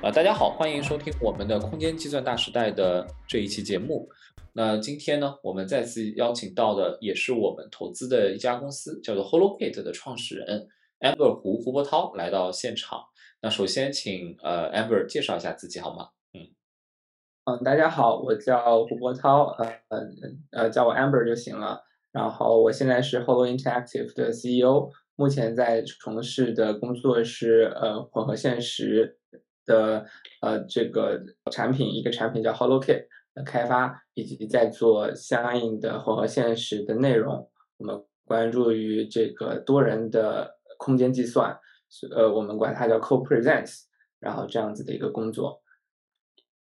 啊，大家好，欢迎收听我们的空间计算大时代的这一期节目。那今天呢，我们再次邀请到的也是我们投资的一家公司，叫做 HoloKit 的创始人 Amber 胡胡博涛来到现场。那首先请呃 Amber 介绍一下自己好吗？嗯嗯，大家好，我叫胡博涛，呃呃呃，叫我 Amber 就行了。然后我现在是 Holo Interactive 的 CEO。目前在从事的工作是呃混合现实的呃这个产品，一个产品叫 HoloKit 的开发，以及在做相应的混合现实的内容。我们关注于这个多人的空间计算，呃，我们管它叫 Co-Presence，然后这样子的一个工作。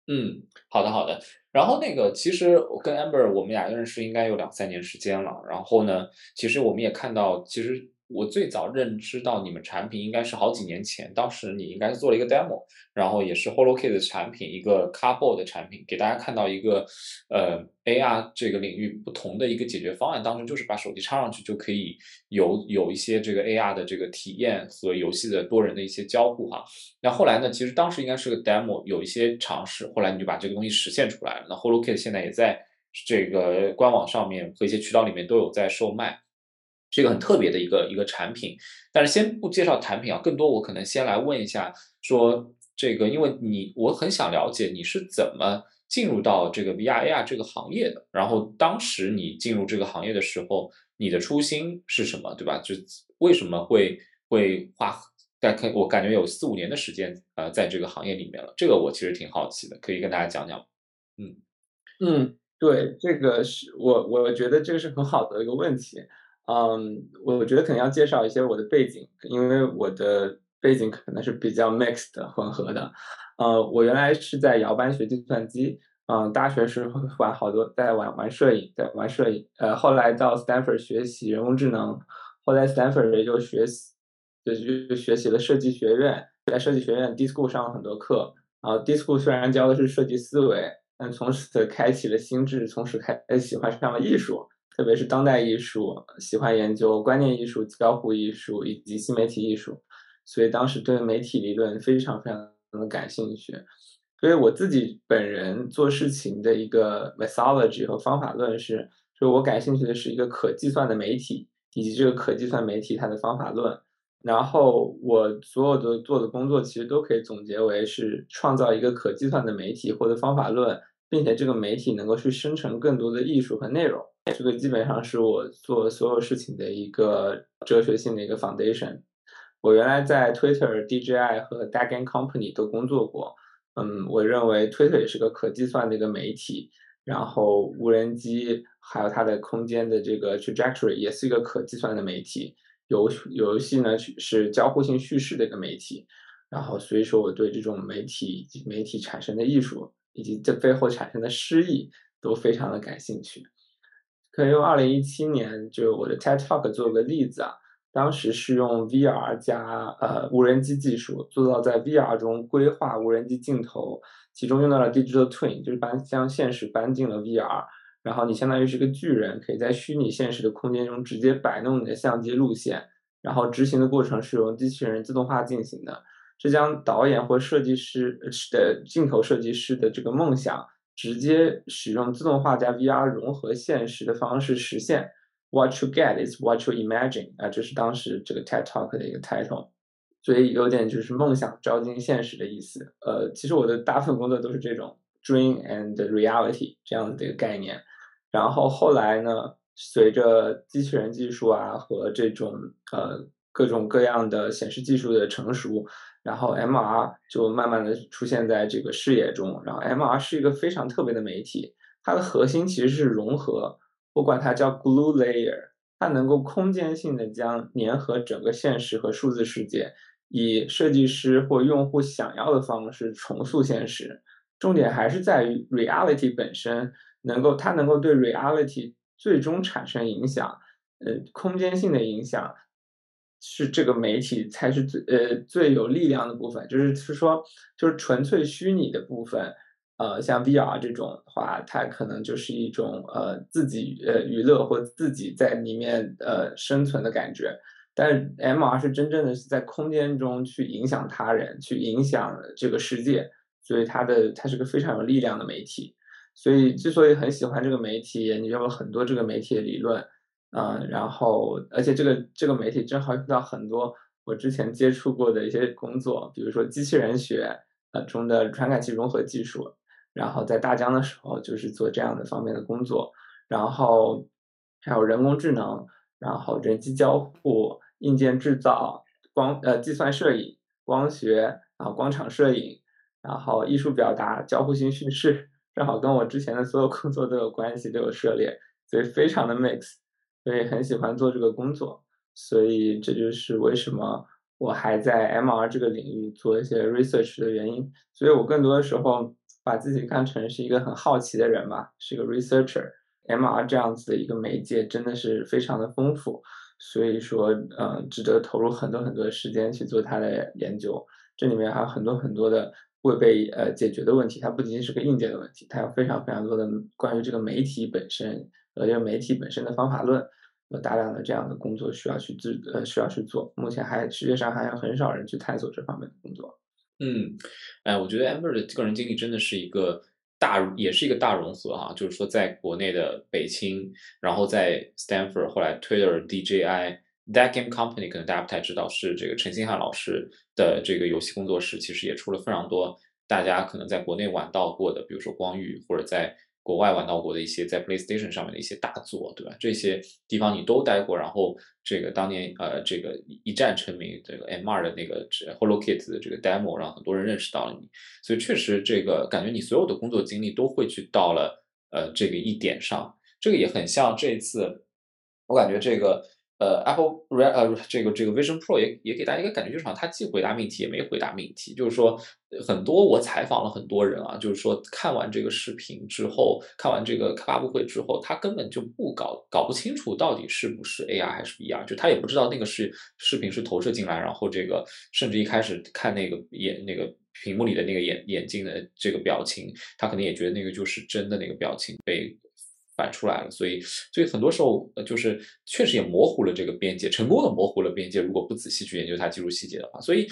嗯，好的好的。然后那个其实我跟 Amber 我们俩认识应该有两三年时间了。然后呢，其实我们也看到其实。我最早认知到你们产品应该是好几年前，当时你应该是做了一个 demo，然后也是 HoloKit 的产品，一个 Carbo 的产品，给大家看到一个呃 AR 这个领域不同的一个解决方案。当时就是把手机插上去就可以有有一些这个 AR 的这个体验和游戏的多人的一些交互哈。那后来呢，其实当时应该是个 demo，有一些尝试，后来你就把这个东西实现出来了。那 HoloKit 现在也在这个官网上面和一些渠道里面都有在售卖。是一个很特别的一个一个产品，但是先不介绍产品啊，更多我可能先来问一下，说这个，因为你我很想了解你是怎么进入到这个 VR AR 这个行业的，然后当时你进入这个行业的时候，你的初心是什么，对吧？就为什么会会花大概我感觉有四五年的时间呃在这个行业里面了，这个我其实挺好奇的，可以跟大家讲讲。嗯嗯，对，这个是我我觉得这个是很好的一个问题。嗯，我觉得可能要介绍一些我的背景，因为我的背景可能是比较 mixed 混合的。呃，我原来是在摇班学计算机，嗯，大学时候玩好多，在玩玩摄影，在玩摄影。呃，后来到 Stanford 学习人工智能，后来 Stanford 又学习，就就学习了设计学院，在设计学院 D School 上了很多课。然后 D School 虽然教的是设计思维，但从此开启了心智，从此开喜欢上了艺术。特别是当代艺术，喜欢研究观念艺术、交互艺术以及新媒体艺术，所以当时对媒体理论非常非常的感兴趣。所以我自己本人做事情的一个 methodology 和方法论是，就我感兴趣的是一个可计算的媒体，以及这个可计算媒体它的方法论。然后我所有的做的工作其实都可以总结为是创造一个可计算的媒体或者方法论，并且这个媒体能够去生成更多的艺术和内容。这个基本上是我做所有事情的一个哲学性的一个 foundation。我原来在 Twitter、DJI 和 d a g a n Company 都工作过。嗯，我认为 Twitter 也是个可计算的一个媒体，然后无人机还有它的空间的这个 trajectory 也是一个可计算的媒体。游游戏呢是交互性叙事的一个媒体。然后所以说我对这种媒体以及媒体产生的艺术以及这背后产生的诗意都非常的感兴趣。可以用二零一七年就我的 TED Talk 做个例子啊，当时是用 VR 加呃无人机技术做到在 VR 中规划无人机镜头，其中用到了 Digital Twin，就是把将现实搬进了 VR，然后你相当于是个巨人，可以在虚拟现实的空间中直接摆弄你的相机路线，然后执行的过程是由机器人自动化进行的，这将导演或设计师的镜头设计师的这个梦想。直接使用自动化加 VR 融合现实的方式实现。What you get is what you imagine 啊，这是当时这个 TED Talk 的一个 title，所以有点就是梦想照进现实的意思。呃，其实我的大部分工作都是这种 dream and reality 这样子的一个概念。然后后来呢，随着机器人技术啊和这种呃各种各样的显示技术的成熟。然后 MR 就慢慢的出现在这个视野中，然后 MR 是一个非常特别的媒体，它的核心其实是融合，我管它叫 glue layer，它能够空间性的将粘合整个现实和数字世界，以设计师或用户想要的方式重塑现实。重点还是在于 reality 本身，能够它能够对 reality 最终产生影响，呃，空间性的影响。是这个媒体才是最呃最有力量的部分，就是是说就是纯粹虚拟的部分，呃，像 VR 这种的话，它可能就是一种呃自己呃娱乐或自己在里面呃生存的感觉。但 MR 是真正的是在空间中去影响他人，去影响这个世界，所以它的它是个非常有力量的媒体。所以之所以很喜欢这个媒体，研究了很多这个媒体的理论，嗯，然后而且这个这个媒体正好遇到很多我之前接触过的一些工作，比如说机器人学呃中的传感器融合技术，然后在大疆的时候就是做这样的方面的工作，然后还有人工智能。然后人机交互、硬件制造、光呃计算摄影、光学，然后光场摄影，然后艺术表达、交互性叙事，正好跟我之前的所有工作都有关系，都有涉猎，所以非常的 mix，所以很喜欢做这个工作，所以这就是为什么我还在 MR 这个领域做一些 research 的原因。所以我更多的时候把自己看成是一个很好奇的人吧，是一个 researcher。MR 这样子的一个媒介真的是非常的丰富，所以说，呃，值得投入很多很多的时间去做它的研究。这里面还有很多很多的未被呃解决的问题，它不仅仅是个硬件的问题，它有非常非常多的关于这个媒体本身，呃，这个媒体本身的方法论，有大量的这样的工作需要去自呃需要去做。目前还世界上还有很少人去探索这方面的工作。嗯，哎，我觉得 Amber 的个人经历真的是一个。大也是一个大融合哈，就是说在国内的北青，然后在 Stanford，后来 Twitter、DJI、That Game Company，可能大家不太知道，是这个陈星汉老师的这个游戏工作室，其实也出了非常多大家可能在国内玩到过的，比如说光遇或者在。国外玩到过的一些在 PlayStation 上面的一些大作，对吧？这些地方你都待过，然后这个当年呃，这个一战成名，这个 M2 的那个 HoloKit 的这个 demo 让很多人认识到了你，所以确实这个感觉你所有的工作经历都会去到了呃这个一点上，这个也很像这次，我感觉这个。呃，Apple Re 呃这个这个 Vision Pro 也也给大家一个感觉，就是好像它既回答命题也没回答命题。就是说，很多我采访了很多人啊，就是说看完这个视频之后，看完这个发布会之后，他根本就不搞搞不清楚到底是不是 AR 还是 VR，就他也不知道那个是视频是投射进来，然后这个甚至一开始看那个眼那个屏幕里的那个眼眼镜的这个表情，他可能也觉得那个就是真的那个表情被。反出来了，所以，所以很多时候，就是确实也模糊了这个边界，成功的模糊了边界。如果不仔细去研究它技术细节的话，所以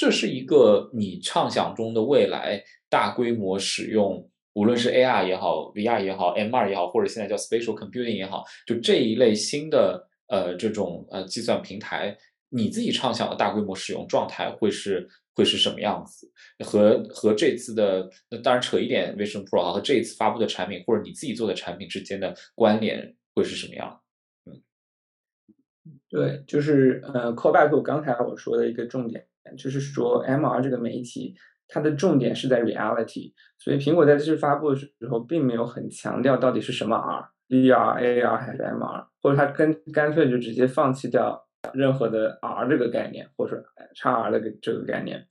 这是一个你畅想中的未来大规模使用，无论是 AR 也好，VR 也好，MR 也好，或者现在叫 Spatial Computing 也好，就这一类新的呃这种呃计算平台，你自己畅想的大规模使用状态会是。会是什么样子？和和这次的那当然扯一点 Vision Pro 啊，和这一次发布的产品或者你自己做的产品之间的关联会是什么样？嗯，对，就是呃，call back 我刚才我说的一个重点，就是说 MR 这个媒体它的重点是在 reality，所以苹果在这次发布的时候并没有很强调到底是什么 R，VR、AR 还是 MR，或者它干干脆就直接放弃掉。任何的 R 这个概念，或者说 XR 的这个概念，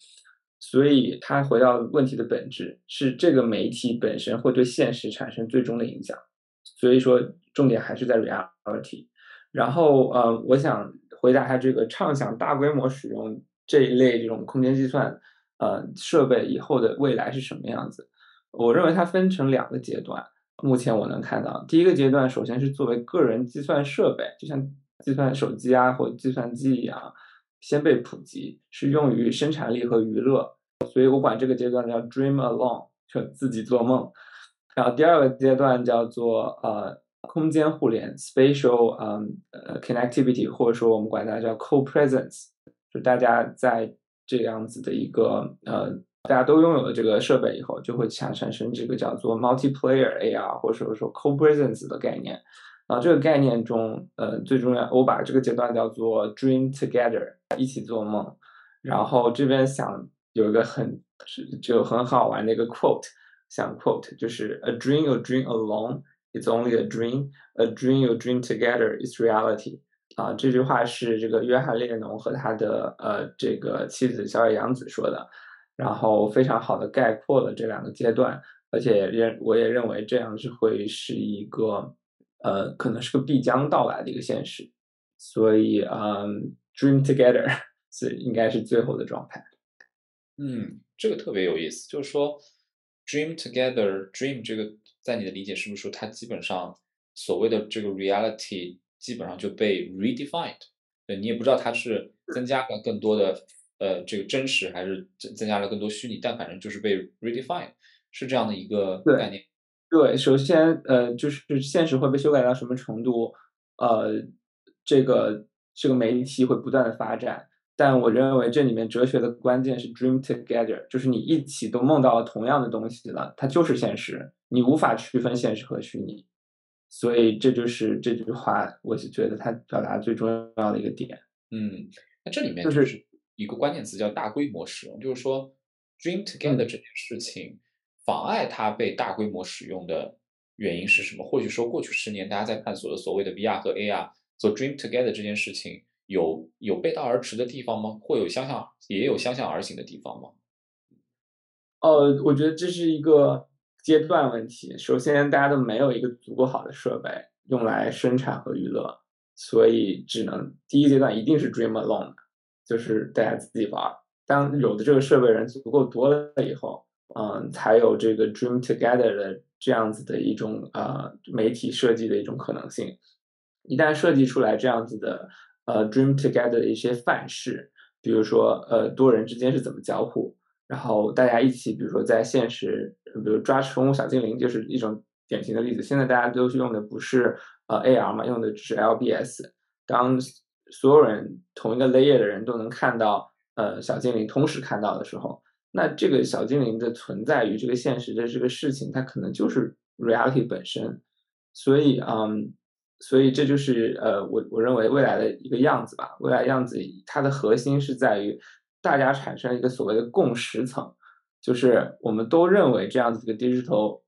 所以它回到问题的本质是这个媒体本身会对现实产生最终的影响，所以说重点还是在 reality。然后呃，我想回答一下这个畅想大规模使用这一类这种空间计算呃设备以后的未来是什么样子？我认为它分成两个阶段，目前我能看到，第一个阶段首先是作为个人计算设备，就像。计算手机啊，或计算机一样，先被普及，是用于生产力和娱乐，所以我管这个阶段叫 dream alone，就自己做梦。然后第二个阶段叫做呃空间互联 spatial 嗯呃 connectivity，或者说我们管它叫 co-presence，就大家在这样子的一个呃大家都拥有了这个设备以后，就会产产生这个叫做 multiplayer AR，或者说 co-presence 的概念。啊，这个概念中，呃，最重要，我把这个阶段叫做 dream together，一起做梦。然后这边想有一个很就很好玩的一个 quote，想 quote 就是 a dream you dream alone is only a dream，a dream you dream together is reality。啊，这句话是这个约翰列侬和他的呃这个妻子小野洋子说的，然后非常好的概括了这两个阶段，而且认我也认为这样是会是一个。呃，可能是个必将到来的一个现实，所以嗯，dream together 是应该是最后的状态。嗯，这个特别有意思，就是说 dream together，dream 这个在你的理解是不是说它基本上所谓的这个 reality 基本上就被 redefined，对你也不知道它是增加了更多的呃这个真实，还是增增加了更多虚拟，但反正就是被 redefined，是这样的一个概念。对，首先呃就是现实会被修改到什么程度，呃这个这个媒体会不断的发展。但我认为这里面哲学的关键是 dream together，就是你一起都梦到了同样的东西了，它就是现实，你无法区分现实和虚拟，所以这就是这句话，我是觉得它表达最重要的一个点。嗯，那这里面就是一个关键词叫大规模使用，就是说 dream together 这件事情妨碍它被大规模使用的原因是什么？或许说过去十年大家在探索的所谓的 VR 和 AR 做 dream together 这件事情。有有背道而驰的地方吗？会有相向也有相向而行的地方吗？呃，我觉得这是一个阶段问题。首先，大家都没有一个足够好的设备用来生产和娱乐，所以只能第一阶段一定是 dream alone，就是大家自己玩。当有的这个设备人足够多了以后，嗯，才有这个 dream together 的这样子的一种呃媒体设计的一种可能性。一旦设计出来这样子的。呃，dream together 的一些范式，比如说，呃，多人之间是怎么交互，然后大家一起，比如说在现实，比如抓宠物小精灵就是一种典型的例子。现在大家都是用的不是呃 AR 嘛，用的只是 LBS。当所有人同一个 layer 的人都能看到呃小精灵同时看到的时候，那这个小精灵的存在于这个现实的这个事情，它可能就是 reality 本身。所以，嗯。所以这就是呃，我我认为未来的一个样子吧。未来样子它的核心是在于大家产生一个所谓的共识层，就是我们都认为这样子的 digital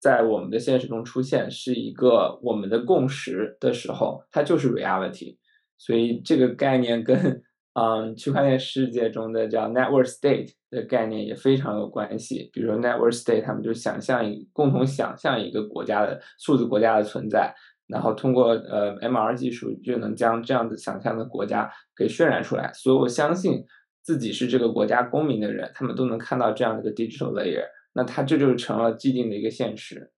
在我们的现实中出现是一个我们的共识的时候，它就是 reality。所以这个概念跟嗯区块链世界中的叫 network state 的概念也非常有关系。比如说 network state，他们就想象一共同想象一个国家的数字国家的存在。然后通过呃 MR 技术就能将这样子想象的国家给渲染出来，所以我相信自己是这个国家公民的人，他们都能看到这样的一个 digital layer，那它这就成了既定的一个现实。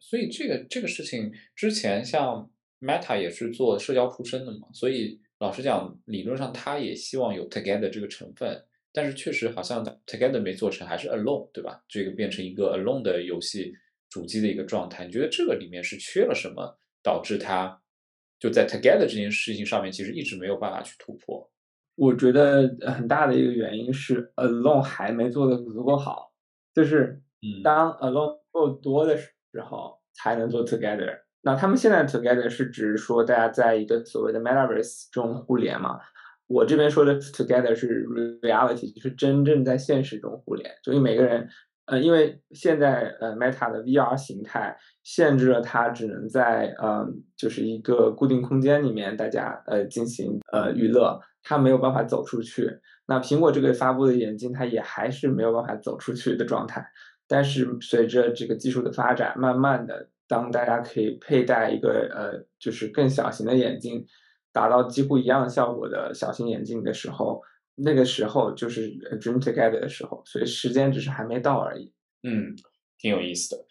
所以这个这个事情之前像 Meta 也是做社交出身的嘛，所以老实讲，理论上他也希望有 together 这个成分，但是确实好像 together 没做成，还是 alone，对吧？这个变成一个 alone 的游戏主机的一个状态，你觉得这个里面是缺了什么？导致它就在 together 这件事情上面，其实一直没有办法去突破。我觉得很大的一个原因是 alone 还没做的足够好，就是当 alone 够多的时候才能做 together。那他们现在 together 是指说大家在一个所谓的 metaverse 中互联嘛？我这边说的 together 是 reality，就是真正在现实中互联，所以每个人。呃，因为现在呃，Meta 的 VR 形态限制了它只能在呃，就是一个固定空间里面，大家呃进行呃娱乐，它没有办法走出去。那苹果这个发布的眼镜，它也还是没有办法走出去的状态。但是随着这个技术的发展，慢慢的，当大家可以佩戴一个呃，就是更小型的眼镜，达到几乎一样效果的小型眼镜的时候。那个时候就是 dream together 的时候，所以时间只是还没到而已。嗯，挺有意思的。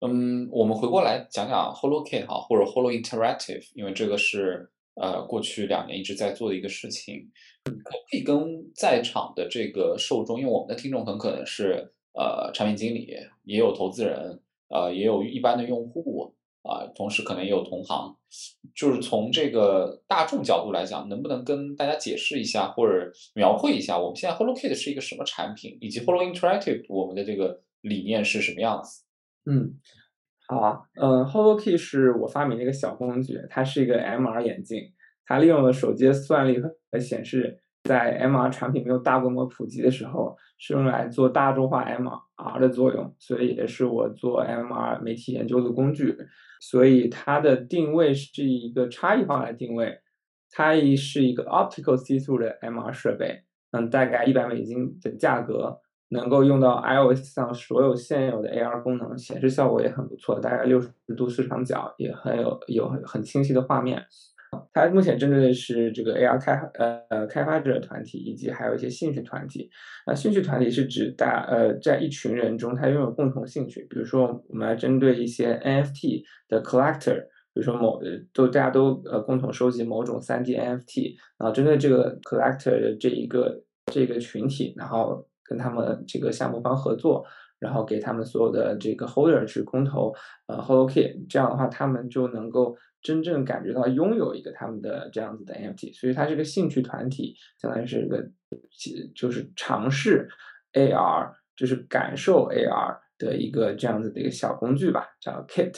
嗯，我们回过来讲讲 HoloKit 哈，或者 Holo Interactive，因为这个是呃过去两年一直在做的一个事情。可以跟在场的这个受众，因为我们的听众很可能是呃产品经理，也有投资人，呃也有一般的用户。啊，同时可能也有同行，就是从这个大众角度来讲，能不能跟大家解释一下或者描绘一下，我们现在 HoloKit 是一个什么产品，以及 Holo Interactive 我们的这个理念是什么样子？嗯，好啊，嗯，HoloKit 是我发明的一个小工具，它是一个 MR 眼镜，它利用了手机的算力和显示。在 MR 产品没有大规模普及的时候，是用来做大众化 MR 的作用，所以也是我做 MR 媒体研究的工具。所以它的定位是一个差异化的定位，它是一个 optical C2 的 MR 设备，嗯，大概一百美金的价格，能够用到 iOS 上所有现有的 AR 功能，显示效果也很不错，大概六十度视场角，也很有有很很清晰的画面。它目前针对的是这个 AR 开呃呃开发者团体，以及还有一些兴趣团体。那兴趣团体是指大呃在一群人中，他拥有共同兴趣。比如说，我们来针对一些 NFT 的 collector，比如说某都大家都呃共同收集某种 3D NFT，然后针对这个 collector 的这一个这个群体，然后跟他们这个项目方合作，然后给他们所有的这个 holder 去公投呃 HoloKit，这样的话他们就能够真正感觉到拥有一个他们的这样子的 NFT，所以它是个兴趣团体，相当于是一个就是尝试 AR，就是感受 AR 的一个这样子的一个小工具吧，叫 Kit。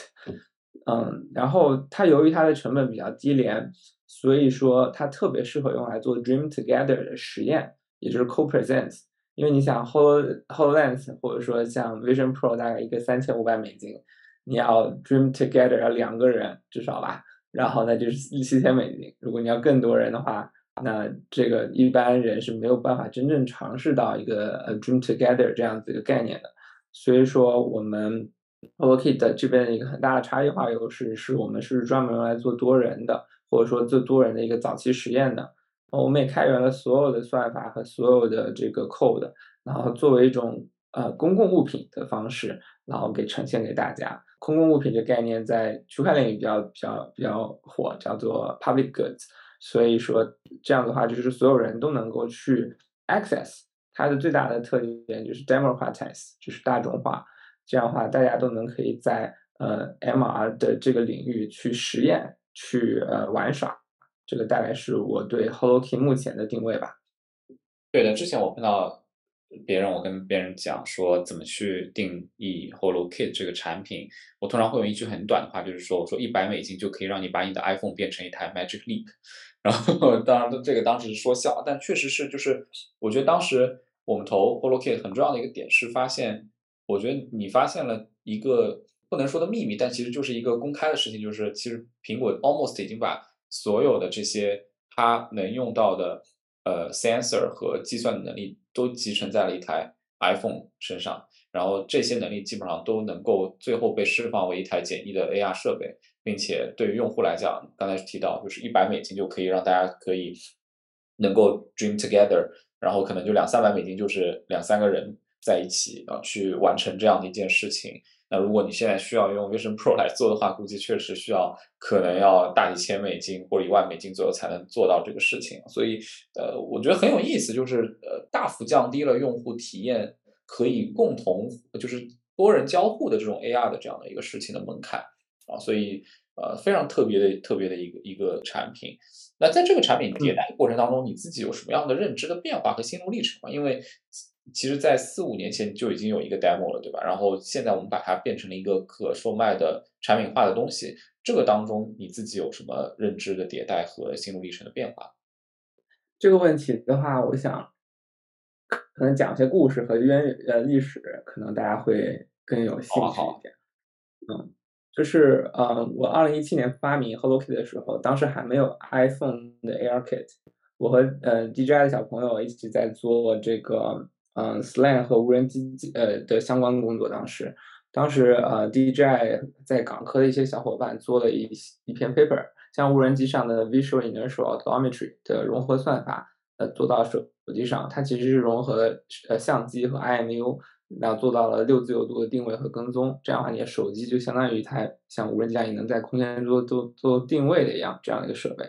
嗯，然后它由于它的成本比较低廉，所以说它特别适合用来做 Dream Together 的实验，也就是 Co-Presence。因为你想 Hol Hololens 或者说像 Vision Pro 大概一个三千五百美金，你要 Dream Together 要两个人至少吧，然后那就是七千美金。如果你要更多人的话，那这个一般人是没有办法真正尝试到一个呃 Dream Together 这样子一个概念的。所以说我们。OLOKIT 这边的一个很大的差异化优势是我们是专门用来做多人的，或者说做多人的一个早期实验的。我们也开源了所有的算法和所有的这个 code，然后作为一种呃公共物品的方式，然后给呈现给大家。公共物品这概念在区块链也比较比较比较火，叫做 public goods。所以说这样的话，就是所有人都能够去 access。它的最大的特点就是 democratize，就是大众化。这样的话，大家都能可以在呃 MR 的这个领域去实验、去呃玩耍。这个大概是我对 Holoki 目前的定位吧。对的，之前我碰到别人，我跟别人讲说怎么去定义 HoloKit 这个产品，我通常会用一句很短的话，就是说我说一百美金就可以让你把你的 iPhone 变成一台 Magic Leap。然后当然这个当时是说笑，但确实是就是我觉得当时我们投 HoloKit 很重要的一个点是发现。我觉得你发现了一个不能说的秘密，但其实就是一个公开的事情，就是其实苹果 almost 已经把所有的这些它能用到的呃 sensor 和计算的能力都集成在了一台 iPhone 身上，然后这些能力基本上都能够最后被释放为一台简易的 AR 设备，并且对于用户来讲，刚才提到就是一百美金就可以让大家可以能够 dream together，然后可能就两三百美金就是两三个人。在一起啊，去完成这样的一件事情。那如果你现在需要用 Vision Pro 来做的话，估计确实需要可能要大几千美金或者一万美金左右才能做到这个事情。所以，呃，我觉得很有意思，就是呃，大幅降低了用户体验可以共同就是多人交互的这种 AR 的这样的一个事情的门槛啊。所以，呃，非常特别的特别的一个一个产品。那在这个产品迭代过程当中，你自己有什么样的认知的变化和心路历程吗？因为其实，在四五年前就已经有一个 demo 了，对吧？然后现在我们把它变成了一个可售卖的产品化的东西。这个当中，你自己有什么认知的迭代和心路历程的变化？这个问题的话，我想可能讲一些故事和渊呃历史，可能大家会更有兴趣一点。嗯，就是呃，我二零一七年发明 HoloKit 的时候，当时还没有 iPhone 的 AirKit，我和呃 DJI 的小朋友一起在做这个。嗯，SLAN 和无人机呃的相关工作，当时，当时呃，DJI 在港科的一些小伙伴做了一一篇 paper，将无人机上的 Visual Inertial Odometry 的融合算法呃做到手手机上，它其实是融合了呃相机和 IMU，然后做到了六自由度的定位和跟踪，这样的话，你的手机就相当于一台像无人机一样也能在空间做做做定位的一样这样一个设备。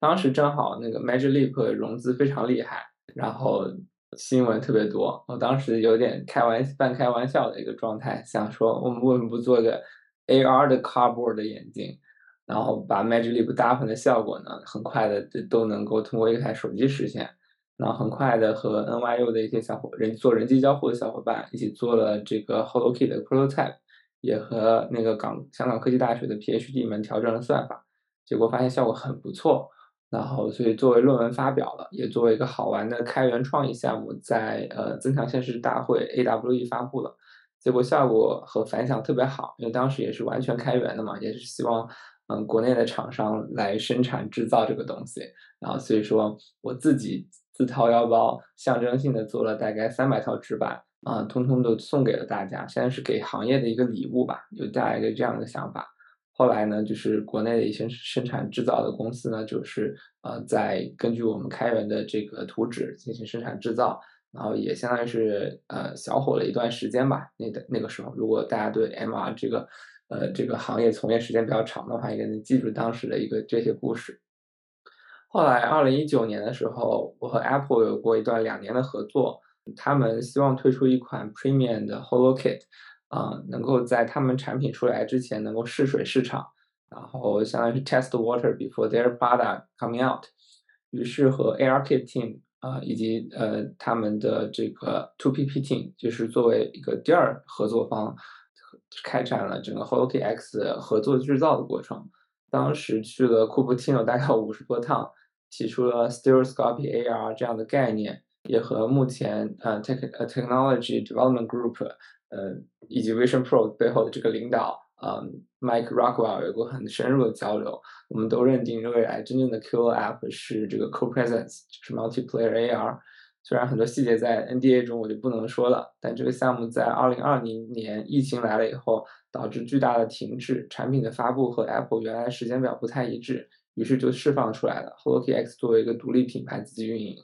当时正好那个 Magic Leap 融资非常厉害，然后。新闻特别多，我当时有点开玩半开玩笑的一个状态，想说我们为什么不做个 AR 的 cardboard 的眼镜，然后把 Magic Leap 搭配的效果呢，很快的都能够通过一台手机实现，然后很快的和 NYU 的一些小伙人做人机交互的小伙伴一起做了这个 HoloKit 的 prototype，也和那个港香港科技大学的 PhD 们调整了算法，结果发现效果很不错。然后，所以作为论文发表了，也作为一个好玩的开源创意项目，在呃增强现实大会 AWE 发布了，结果效果和反响特别好，因为当时也是完全开源的嘛，也是希望嗯国内的厂商来生产制造这个东西，然后所以说我自己自掏腰包，象征性的做了大概三百套纸板啊，通通都送给了大家，现在是给行业的一个礼物吧，就带来一个这样的想法。后来呢，就是国内的一些生产制造的公司呢，就是呃，在根据我们开源的这个图纸进行生产制造，然后也相当于是呃小火了一段时间吧。那的那个时候，如果大家对 MR 这个呃这个行业从业时间比较长的话，也能记住当时的一个这些故事。后来二零一九年的时候，我和 Apple 有过一段两年的合作，他们希望推出一款 Premium 的 HoloKit，啊，能够在他们产品出来之前能够试水市场，然后相当于是 test water before their product coming out。于是和 ARK team 啊，以及呃他们的这个 To PP team，就是作为一个第二合作方，开展了整个 HoloKit X 合作制造的过程。当时去了库布提诺大概五十多趟，提出了 Stereoscopy AR 这样的概念，也和目前呃 Tech Technology Development Group 呃以及 Vision Pro 背后的这个领导。呃，Mike Rockwell 有过很深入的交流，我们都认定未来真正的 Q App 是这个 Co-Presence，就是 Multiplayer AR。虽然很多细节在 NDA 中我就不能说了，但这个项目在2020年疫情来了以后，导致巨大的停滞，产品的发布和 Apple 原来时间表不太一致，于是就释放出来了。HoloKit X 作为一个独立品牌自己运营，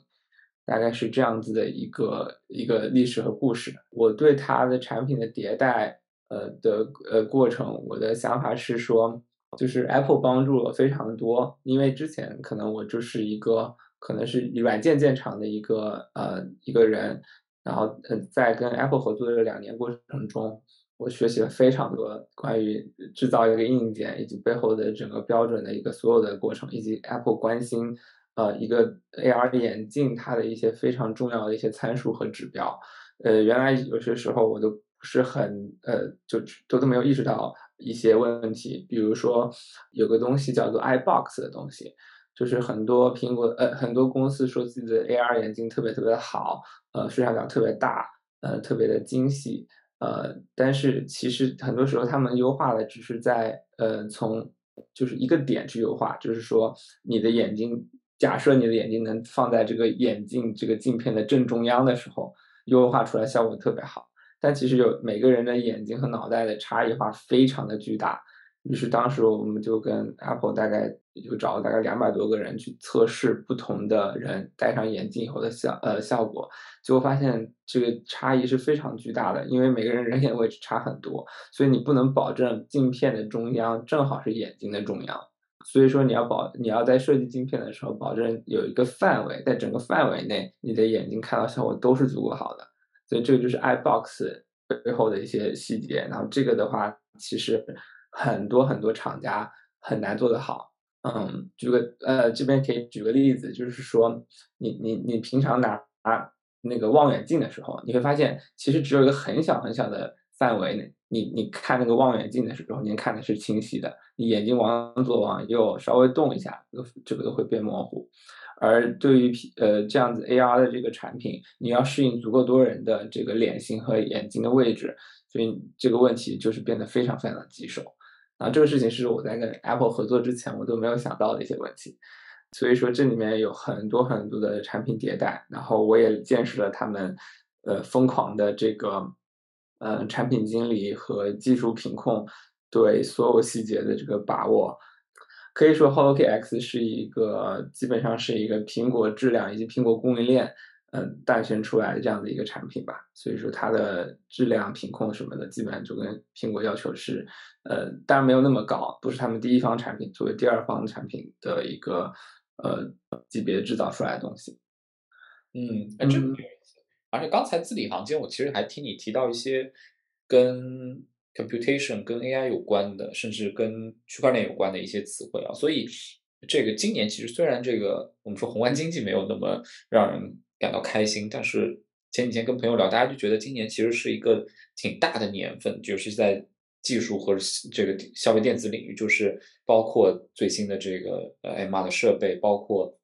大概是这样子的一个一个历史和故事。我对它的产品的迭代。呃的呃过程，我的想法是说，就是 Apple 帮助了非常多，因为之前可能我就是一个可能是软件建厂的一个呃一个人，然后呃在跟 Apple 合作的两年过程中，我学习了非常多关于制造一个硬件以及背后的整个标准的一个所有的过程，以及 Apple 关心呃一个 AR 眼镜它的一些非常重要的一些参数和指标，呃原来有些时候我都不。是很呃，就都都没有意识到一些问题，比如说有个东西叫做 iBox 的东西，就是很多苹果呃很多公司说自己的 AR 眼镜特别特别的好，呃，视像表特别大，呃，特别的精细，呃，但是其实很多时候他们优化的只是在呃从就是一个点去优化，就是说你的眼睛，假设你的眼睛能放在这个眼镜这个镜片的正中央的时候，优化出来效果特别好。但其实有每个人的眼睛和脑袋的差异化非常的巨大，于是当时我们就跟 Apple 大概就找了大概两百多个人去测试不同的人戴上眼镜以后的效呃效果，结果发现这个差异是非常巨大的，因为每个人人眼位置差很多，所以你不能保证镜片的中央正好是眼睛的中央，所以说你要保你要在设计镜片的时候保证有一个范围，在整个范围内你的眼睛看到效果都是足够好的。所以这个就是 iBox 背后的一些细节，然后这个的话，其实很多很多厂家很难做得好。嗯，举个呃，这边可以举个例子，就是说，你你你平常拿那个望远镜的时候，你会发现，其实只有一个很小很小的范围内，你你看那个望远镜的时候，你看的是清晰的，你眼睛往左往右稍微动一下，这个都会变模糊。而对于呃这样子 AR 的这个产品，你要适应足够多人的这个脸型和眼睛的位置，所以这个问题就是变得非常非常的棘手。啊这个事情是我在跟 Apple 合作之前我都没有想到的一些问题，所以说这里面有很多很多的产品迭代，然后我也见识了他们呃疯狂的这个呃产品经理和技术品控对所有细节的这个把握。可以说，HoloKit X 是一个基本上是一个苹果质量以及苹果供应链，嗯，诞生出来的这样的一个产品吧。所以说，它的质量品控什么的，基本上就跟苹果要求是，呃，当然没有那么高，不是他们第一方产品，作为第二方产品的一个呃级别制造出来的东西。嗯，哎，这。而且刚才字里行间，我其实还听你提到一些跟。computation 跟 AI 有关的，甚至跟区块链有关的一些词汇啊，所以这个今年其实虽然这个我们说宏观经济没有那么让人感到开心，但是前几天跟朋友聊，大家就觉得今年其实是一个挺大的年份，就是在技术和这个消费电子领域，就是包括最新的这个呃 MR 的设备，包括。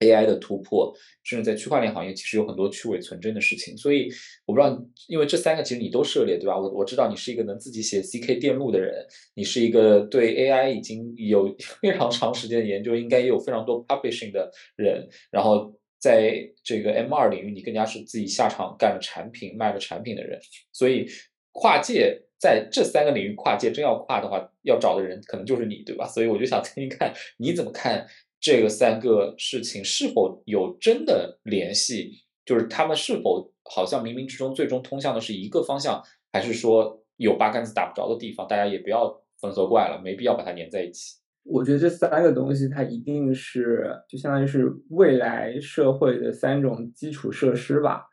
AI 的突破，甚至在区块链行业，其实有很多去伪存真的事情。所以我不知道，因为这三个其实你都涉猎，对吧？我我知道你是一个能自己写 ZK 电路的人，你是一个对 AI 已经有 非常长时间的研究，应该也有非常多 publishing 的人。然后在这个 M2 领域，你更加是自己下场干了产品、卖了产品的人。所以跨界在这三个领域跨界，真要跨的话，要找的人可能就是你，对吧？所以我就想听听看你怎么看。这个三个事情是否有真的联系？就是他们是否好像冥冥之中最终通向的是一个方向，还是说有八竿子打不着的地方，大家也不要缝合怪了，没必要把它粘在一起。我觉得这三个东西它一定是就相当于是未来社会的三种基础设施吧。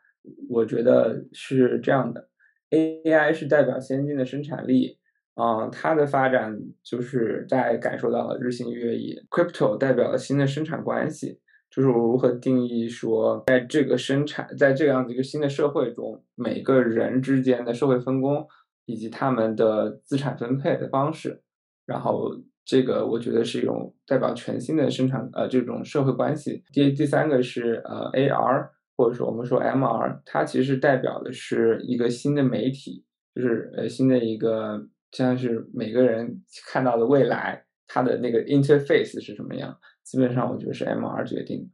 我觉得是这样的，AI 是代表先进的生产力，啊，它的发展就是在感受到了日新月异。Crypto 代表了新的生产关系，就是我如何定义说，在这个生产，在这样的一个新的社会中，每个人之间的社会分工以及他们的资产分配的方式，然后这个我觉得是一种代表全新的生产呃这种社会关系。第第三个是呃 AR。或者说我们说 MR，它其实代表的是一个新的媒体，就是呃新的一个像是每个人看到的未来，它的那个 interface 是什么样？基本上我觉得是 MR 决定。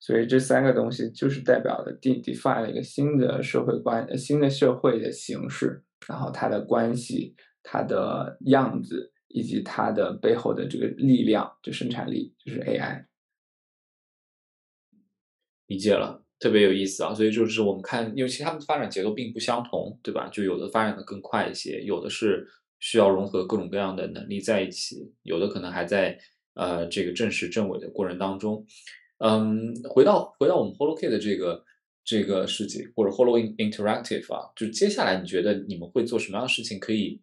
所以这三个东西就是代表的 define 了一个新的社会关，新的社会的形式，然后它的关系、它的样子以及它的背后的这个力量，就生产力，就是 AI。理解了。特别有意思啊，所以就是我们看，因为其实他们的发展节奏并不相同，对吧？就有的发展的更快一些，有的是需要融合各种各样的能力在一起，有的可能还在呃这个正实正伪的过程当中。嗯，回到回到我们 HoloK 的这个这个世界或者 Holo Interactive 啊，就接下来你觉得你们会做什么样的事情可以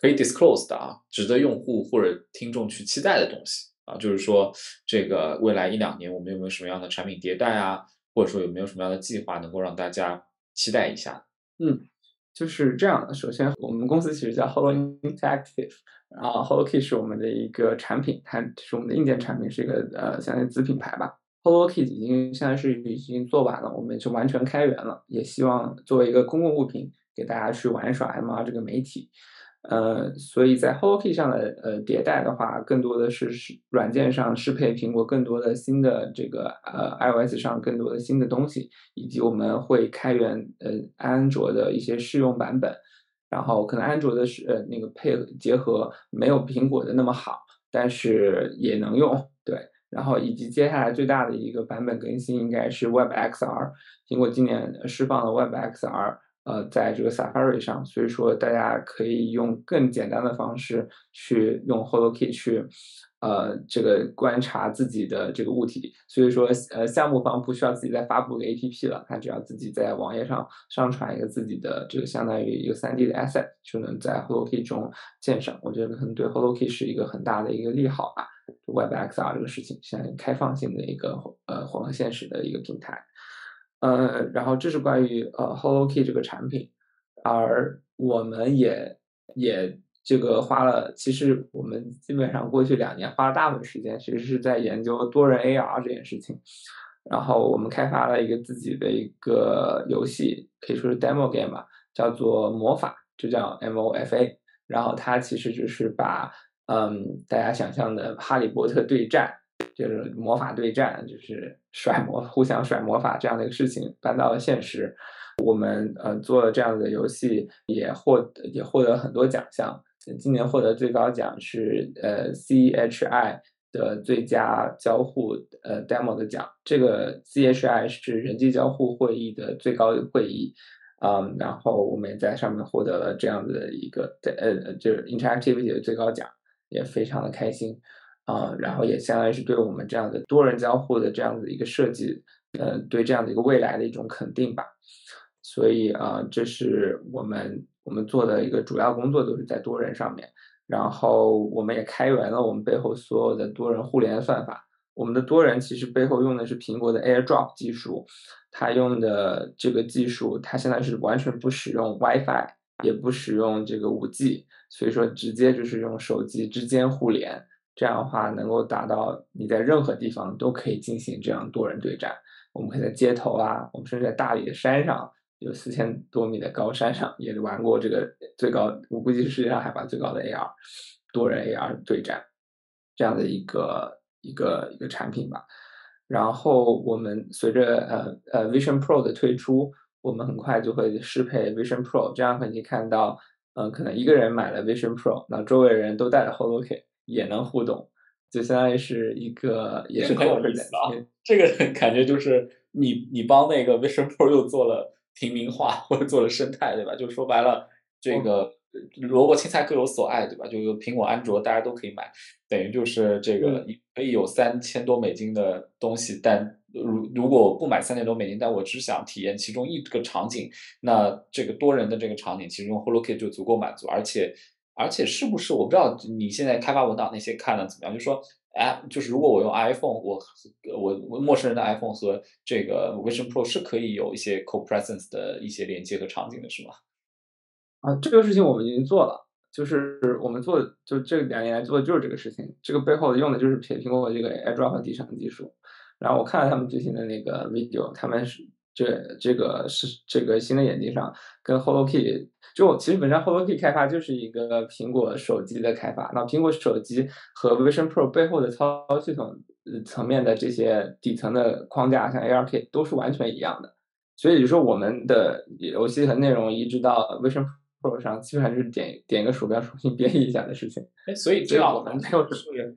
可以 disclose 的啊，值得用户或者听众去期待的东西啊？就是说这个未来一两年我们有没有什么样的产品迭代啊？或者说有没有什么样的计划能够让大家期待一下？嗯，就是这样的。首先，我们公司其实叫 Holo Interactive，然后 HoloKey 是我们的一个产品，它是我们的硬件产品，是一个呃相当于子品牌吧。HoloKey 已经现在是已经做完了，我们就完全开源了，也希望作为一个公共物品给大家去玩耍 MR 这个媒体。呃，所以在 HoloKey 上的呃迭代的话，更多的是是软件上适配苹果更多的新的这个呃 iOS 上更多的新的东西，以及我们会开源呃安卓的一些试用版本，然后可能安卓的是呃那个配合结合没有苹果的那么好，但是也能用对，然后以及接下来最大的一个版本更新应该是 WebXR，苹果今年释放了 WebXR。呃，在这个 Safari 上，所以说大家可以用更简单的方式去用 HoloKey 去，呃，这个观察自己的这个物体。所以说，呃，项目方不需要自己再发布个 APP 了，他只要自己在网页上上传一个自己的这个相当于一个 3D 的 asset，就能在 HoloKey 中鉴赏。我觉得可能对 HoloKey 是一个很大的一个利好吧。WebXR 这个事情，现在开放性的一个呃混合现实的一个平台。呃，然后这是关于呃 HoloKey 这个产品，而我们也也这个花了，其实我们基本上过去两年花了大部分时间，其实是在研究多人 AR 这件事情。然后我们开发了一个自己的一个游戏，可以说是 demo game 吧，叫做魔法，就叫 MOFA。然后它其实就是把嗯大家想象的哈利波特对战。就是魔法对战，就是甩魔、互相甩魔法这样的一个事情搬到了现实。我们呃做了这样的游戏，也获也获得很多奖项。今年获得最高奖是呃 CHI 的最佳交互呃 demo 的奖。这个 CHI 是人机交互会议的最高会议嗯。然后我们也在上面获得了这样的一个呃就是 interactivity 的最高奖，也非常的开心。啊，然后也相当于是对我们这样的多人交互的这样的一个设计，呃，对这样的一个未来的一种肯定吧。所以啊，这是我们我们做的一个主要工作，都是在多人上面。然后我们也开源了我们背后所有的多人互联算法。我们的多人其实背后用的是苹果的 AirDrop 技术，它用的这个技术，它现在是完全不使用 WiFi，也不使用这个 5G，所以说直接就是用手机之间互联。这样的话，能够达到你在任何地方都可以进行这样多人对战。我们可以在街头啊，我们甚至在大理的山上，有四千多米的高山上也玩过这个最高，我估计是世界上海拔最高的 AR 多人 AR 对战这样的一个一个一个产品吧。然后我们随着呃呃 Vision Pro 的推出，我们很快就会适配 Vision Pro，这样可以看到，嗯，可能一个人买了 Vision Pro，那周围人都带了 HoloK。也能互动，就相当于是一个也是很有意思啊。这个感觉就是你你帮那个 Vision Pro 又做了平民化或者做了生态，对吧？就说白了，这个萝卜青菜各有所爱，对吧？就苹果、安卓大家都可以买，等于就是这个可以有三千多美金的东西，但如如果我不买三千多美金，但我只想体验其中一个场景，那这个多人的这个场景，其实用 HoloKit 就足够满足，而且而且是不是我不知道你现在开发文档那些看的怎么样？就说。哎，就是如果我用 iPhone，我我我陌生人的 iPhone 和这个 Vision Pro 是可以有一些 Co-Presence 的一些连接和场景的，是吗？啊，这个事情我们已经做了，就是我们做就这两年来做的就是这个事情，这个背后用的就是苹苹果这个 AirDrop 底层技术。然后我看了他们最新的那个 video，他们是这这个是这个新的眼镜上跟 HoloKey。就其实本身 HoloKey 开发就是一个苹果手机的开发，那苹果手机和 Vision Pro 背后的操作系统层面的这些底层的框架，像 ARK 都是完全一样的。所以就说我们的游戏和内容移植到 Vision Pro 上，基本上就是点点个鼠标重新编译一下的事情。哎，所以这样我们没有是，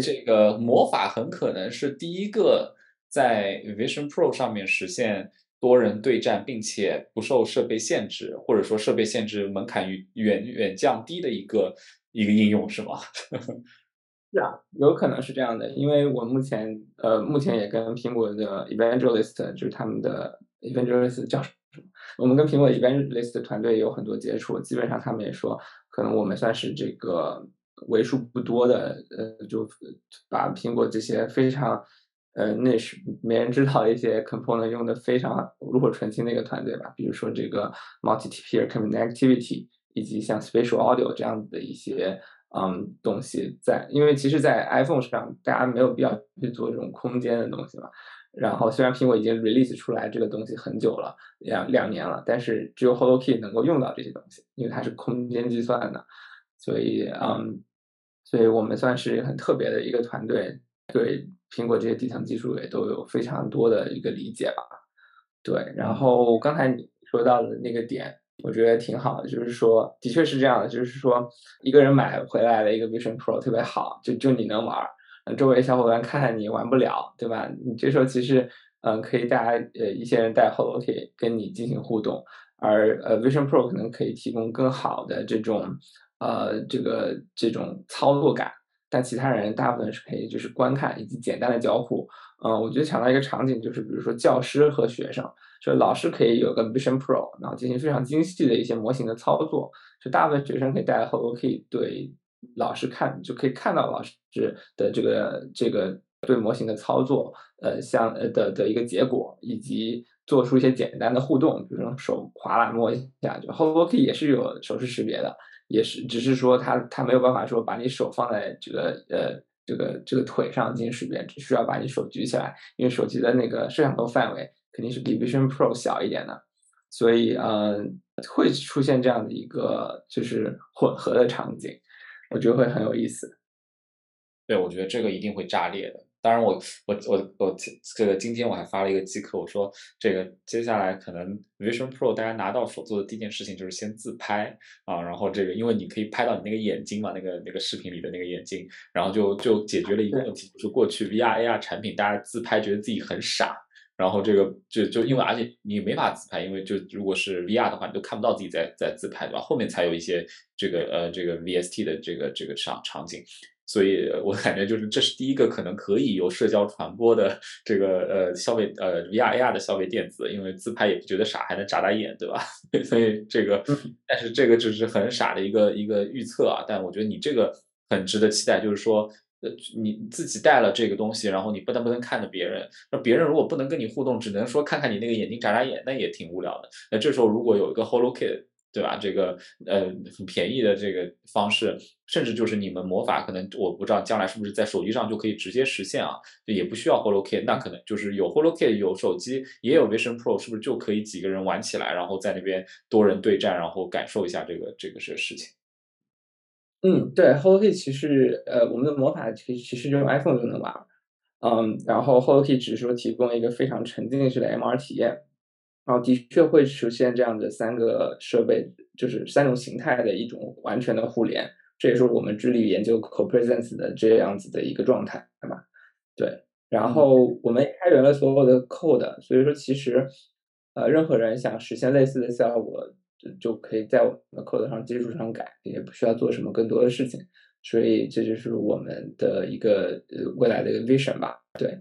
这个魔法很可能是第一个在 Vision Pro 上面实现。多人对战，并且不受设备限制，或者说设备限制门槛远远降低的一个一个应用，是吗？是啊，有可能是这样的，因为我目前呃，目前也跟苹果的 Evangelist，就是他们的 Evangelist 叫什么？我们跟苹果 Evangelist 团队有很多接触，基本上他们也说，可能我们算是这个为数不多的，呃，就把苹果这些非常。呃，那是没人知道一些 component 用的非常炉火纯青的一个团队吧，比如说这个 multi-tier connectivity，以及像 spatial audio 这样的一些嗯东西，在因为其实，在 iPhone 上大家没有必要去做这种空间的东西嘛。然后虽然苹果已经 release 出来这个东西很久了，两两年了，但是只有 HoloKey 能够用到这些东西，因为它是空间计算的，所以嗯，所以我们算是很特别的一个团队，对。苹果这些底层技术也都有非常多的一个理解吧，对。然后刚才你说到的那个点，我觉得挺好的，就是说，的确是这样的，就是说，一个人买回来了一个 Vision Pro 特别好，就就你能玩，周围小伙伴看看你玩不了，对吧？你这时候其实，嗯，可以大家呃一些人带 Holo 可以跟你进行互动，而呃 Vision Pro 可能可以提供更好的这种呃这个这种操作感。但其他人大部分是可以就是观看以及简单的交互，嗯，我觉得想到一个场景就是，比如说教师和学生，就老师可以有个 Vision Pro，然后进行非常精细的一些模型的操作，就大部分学生可以带后可以对老师看，就可以看到老师的这个这个对模型的操作，呃，像呃的的一个结果，以及做出一些简单的互动，比如说手划拉摸一下，就 HoloKey 也是有手势识别的。也是，只是说他他没有办法说把你手放在这个呃这个这个腿上进行识别，只需要把你手举起来，因为手机的那个摄像头范围肯定是比 Vision Pro 小一点的，所以嗯会出现这样的一个就是混合的场景，我觉得会很有意思。对，我觉得这个一定会炸裂的。当然，我我我我这个今天我还发了一个即刻，我说这个接下来可能 Vision Pro 大家拿到手做的第一件事情就是先自拍啊，然后这个因为你可以拍到你那个眼睛嘛，那个那个视频里的那个眼睛，然后就就解决了一个问题，就是过去 VR AR 产品大家自拍觉得自己很傻，然后这个就就因为而且你没法自拍，因为就如果是 VR 的话，你都看不到自己在在自拍对吧？后面才有一些这个呃这个 VST 的这个这个场场景。所以我感觉就是这是第一个可能可以由社交传播的这个呃消费呃 VR AR 的消费电子，因为自拍也不觉得傻，还能眨眨眼，对吧？所以这个，但是这个只是很傻的一个一个预测啊。但我觉得你这个很值得期待，就是说，呃，你自己带了这个东西，然后你不能不能看着别人，那别人如果不能跟你互动，只能说看看你那个眼睛眨眨眼，那也挺无聊的。那这时候如果有一个 HoloKit。对吧？这个呃很便宜的这个方式，甚至就是你们魔法，可能我不知道将来是不是在手机上就可以直接实现啊？也不需要 HoloKit，那可能就是有 HoloKit，有手机，也有 Vision Pro，是不是就可以几个人玩起来，然后在那边多人对战，然后感受一下这个这个是事情？嗯，对，HoloKit 其实呃我们的魔法其实其实用 iPhone 就能玩，嗯，然后 HoloKit 只是说提供一个非常沉浸式的 MR 体验。然后的确会出现这样的三个设备，就是三种形态的一种完全的互联，这也是我们致力于研究 Co-Presence 的这样子的一个状态，对吧？对。然后我们开源了所有的 code，所以说其实呃任何人想实现类似的效果，就就可以在我们的 code 上基础上改，也不需要做什么更多的事情。所以这就是我们的一个呃未来的一个 vision 吧。对，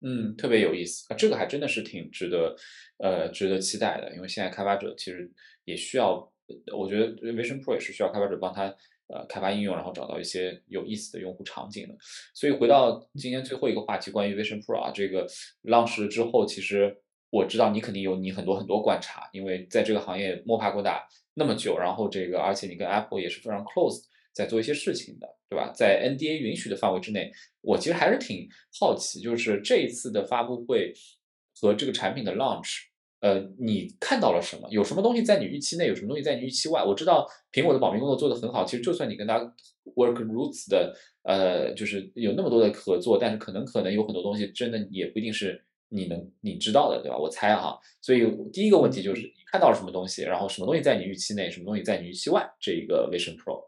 嗯，特别有意思啊，这个还真的是挺值得呃值得期待的，因为现在开发者其实也需要，我觉得 Vision Pro 也是需要开发者帮他。呃，开发应用，然后找到一些有意思的用户场景的。所以回到今天最后一个话题，关于 Vision Pro 啊，这个 launch 了之后，其实我知道你肯定有你很多很多观察，因为在这个行业摸爬滚打那么久，然后这个而且你跟 Apple 也是非常 close，在做一些事情的，对吧？在 NDA 允许的范围之内，我其实还是挺好奇，就是这一次的发布会和这个产品的 launch。呃，你看到了什么？有什么东西在你预期内？有什么东西在你预期外？我知道苹果的保密工作做得很好。其实就算你跟他 work roots 的，呃，就是有那么多的合作，但是可能可能有很多东西真的也不一定是你能你知道的，对吧？我猜哈。所以第一个问题就是你看到了什么东西，然后什么东西在你预期内，什么东西在你预期外？这一个 Vision Pro。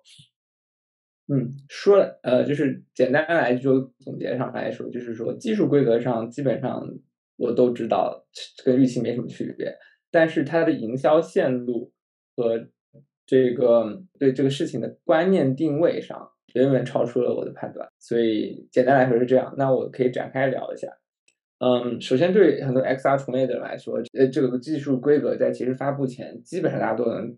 嗯，说，呃，就是简单来说，总结上来说，就是说技术规格上基本上。我都知道跟预期没什么区别，但是它的营销线路和这个对这个事情的观念定位上远远超出了我的判断，所以简单来说是这样。那我可以展开聊一下。嗯，首先对很多 XR 从业者来说，呃，这个技术规格在其实发布前基本上大家都能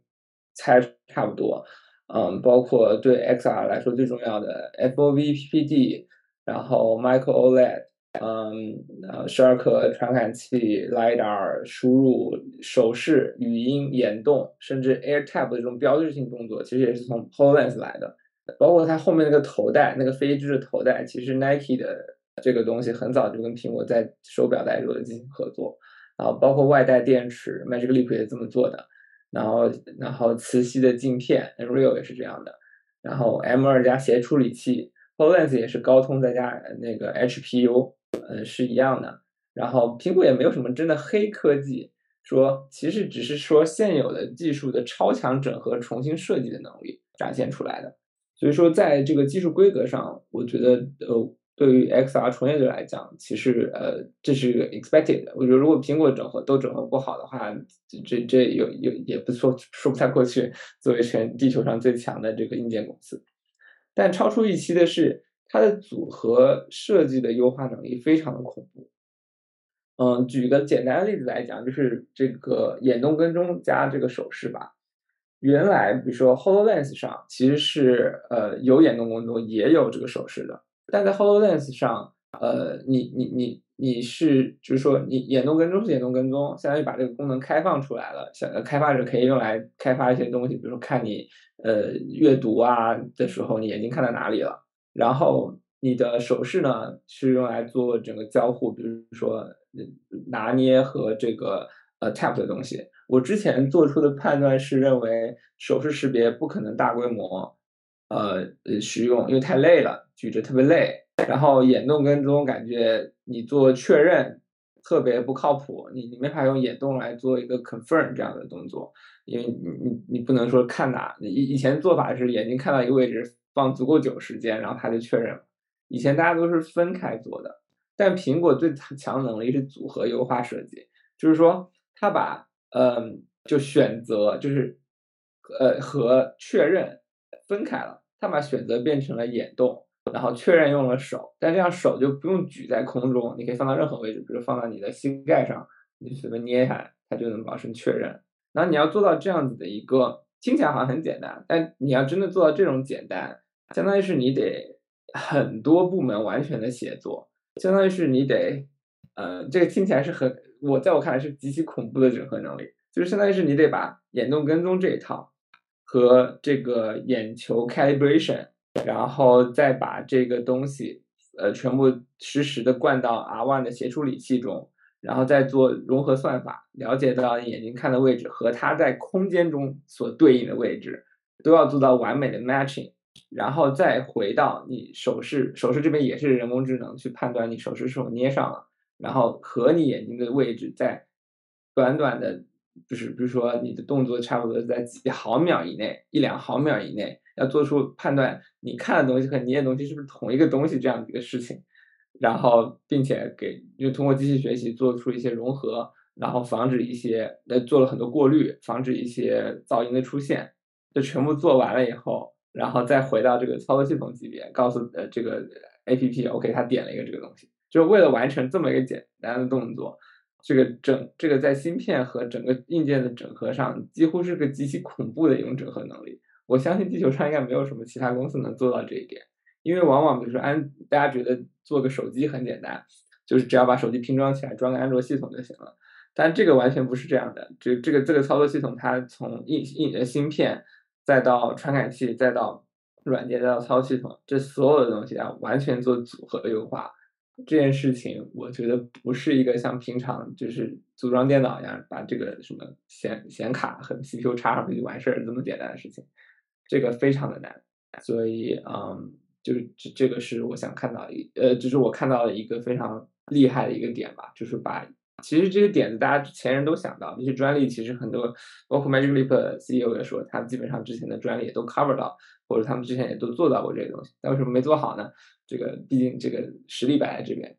猜差不多。嗯，包括对 XR 来说最重要的 FOV PPD，然后 Micro OLED。嗯，呃，十二颗传感器、lidar 输入、手势、语音、眼动，甚至 AirTap 的这种标志性动作，其实也是从 Hololens 来的。包括它后面那个头戴，那个飞织的头戴，其实 Nike 的这个东西很早就跟苹果在手表带入的进行合作。然后包括外带电池，Magic Leap 也这么做的。然后，然后磁吸的镜片，Real 也是这样的。然后 M 二加协处理器，Hololens 也是高通再加那个 HPU。呃，是一样的。然后苹果也没有什么真的黑科技，说其实只是说现有的技术的超强整合、重新设计的能力展现出来的。所以说，在这个技术规格上，我觉得呃，对于 XR 从业者来讲，其实呃，这是一个 expected。我觉得如果苹果整合都整合不好的话，这这有有也不说说不太过去。作为全地球上最强的这个硬件公司，但超出预期的是。它的组合设计的优化能力非常的恐怖。嗯，举个简单的例子来讲，就是这个眼动跟踪加这个手势吧。原来比如说 Hololens 上其实是呃有眼动跟踪，也有这个手势的，但在 Hololens 上，呃，你你你你是就是说你眼动跟踪是眼动跟踪，相当于把这个功能开放出来了，想开发者可以用来开发一些东西，比如说看你呃阅读啊的时候，你眼睛看到哪里了。然后你的手势呢是用来做整个交互，比如说拿捏和这个呃 tap 的东西。我之前做出的判断是认为手势识别不可能大规模呃使用，因为太累了，举着特别累。然后眼动跟踪感觉你做确认特别不靠谱，你你没法用眼动来做一个 confirm 这样的动作，因为你你你不能说看哪以以前做法是眼睛看到一个位置。放足够久时间，然后它就确认了。以前大家都是分开做的，但苹果最强能力是组合优化设计，就是说它把嗯就选择就是呃和确认分开了，他把选择变成了眼动，然后确认用了手，但这样手就不用举在空中，你可以放到任何位置，比如放到你的膝盖上，你随便捏一下，它就能保证确认。然后你要做到这样子的一个，听起来好像很简单，但你要真的做到这种简单。相当于是你得很多部门完全的协作，相当于是你得，呃，这个听起来是很，我在我看来是极其恐怖的整合能力，就是相当于是你得把眼动跟踪这一套和这个眼球 calibration，然后再把这个东西，呃，全部实时的灌到 R one 的协处理器中，然后再做融合算法，了解到眼睛看的位置和它在空间中所对应的位置，都要做到完美的 matching。然后再回到你手势，手势这边也是人工智能去判断你手势是否捏上了，然后和你眼睛的位置在短短的，就是比如说你的动作差不多在几毫秒以内，一两毫秒以内，要做出判断你看的东西和捏的东西是不是同一个东西这样的一个事情，然后并且给就通过机器学习做出一些融合，然后防止一些呃做了很多过滤，防止一些噪音的出现，就全部做完了以后，然后再回到这个操作系统级别，告诉呃这个 A P P OK 它点了一个这个东西，就是为了完成这么一个简单的动作。这个整这个在芯片和整个硬件的整合上，几乎是个极其恐怖的一种整合能力。我相信地球上应该没有什么其他公司能做到这一点，因为往往比如说安，大家觉得做个手机很简单，就是只要把手机拼装起来，装个安卓系统就行了。但这个完全不是这样的，这这个这个操作系统，它从硬硬的芯片，再到传感器，再到软件，再到操作系统，这所有的东西啊，完全做组合优化。这件事情，我觉得不是一个像平常就是组装电脑一样，把这个什么显显卡和 CPU 插上去就完事儿这么简单的事情，这个非常的难。所以，嗯，就是这这个是我想看到一呃，就是我看到了一个非常厉害的一个点吧，就是把其实这些点子大家前人都想到，这些专利其实很多，包括 Magic Leap CEO 也说，他基本上之前的专利也都 cover 到，或者他们之前也都做到过这些东西，但为什么没做好呢？这个毕竟这个实力摆在这边，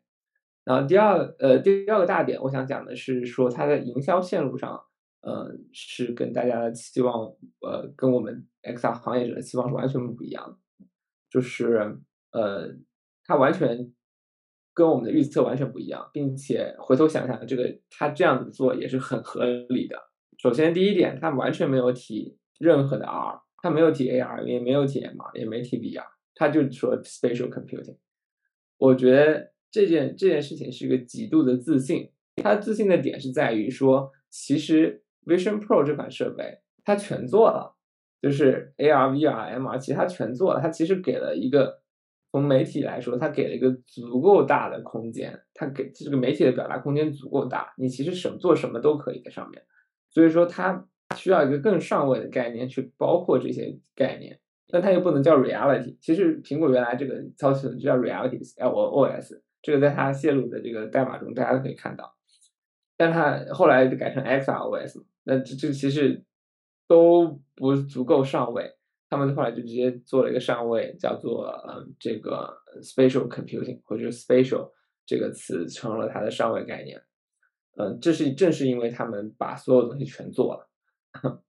然后第二呃第二个大点，我想讲的是说它的营销线路上，呃是跟大家的期望呃跟我们 XR 行业者的期望是完全不一样的，就是呃它完全跟我们的预测完全不一样，并且回头想想，这个它这样子做也是很合理的。首先第一点，它完全没有提任何的 R，它没有提 AR，也没有提 MR，也没提 VR。他就说 spatial computing，我觉得这件这件事情是一个极度的自信。他自信的点是在于说，其实 Vision Pro 这款设备它全做了，就是 AR、VR、MR，其实它全做了。它其实给了一个从媒体来说，它给了一个足够大的空间，它给这个媒体的表达空间足够大，你其实什么做什么都可以在上面。所以说，它需要一个更上位的概念去包括这些概念。但它又不能叫 reality。其实苹果原来这个操作系统就叫 reality，L O S，这个在它泄露的这个代码中大家都可以看到。但它后来就改成 X R O S，那这这其实都不足够上位。他们后来就直接做了一个上位，叫做嗯这个 spatial computing 或者 spatial 这个词成了它的上位概念。嗯，这是正是因为他们把所有东西全做了。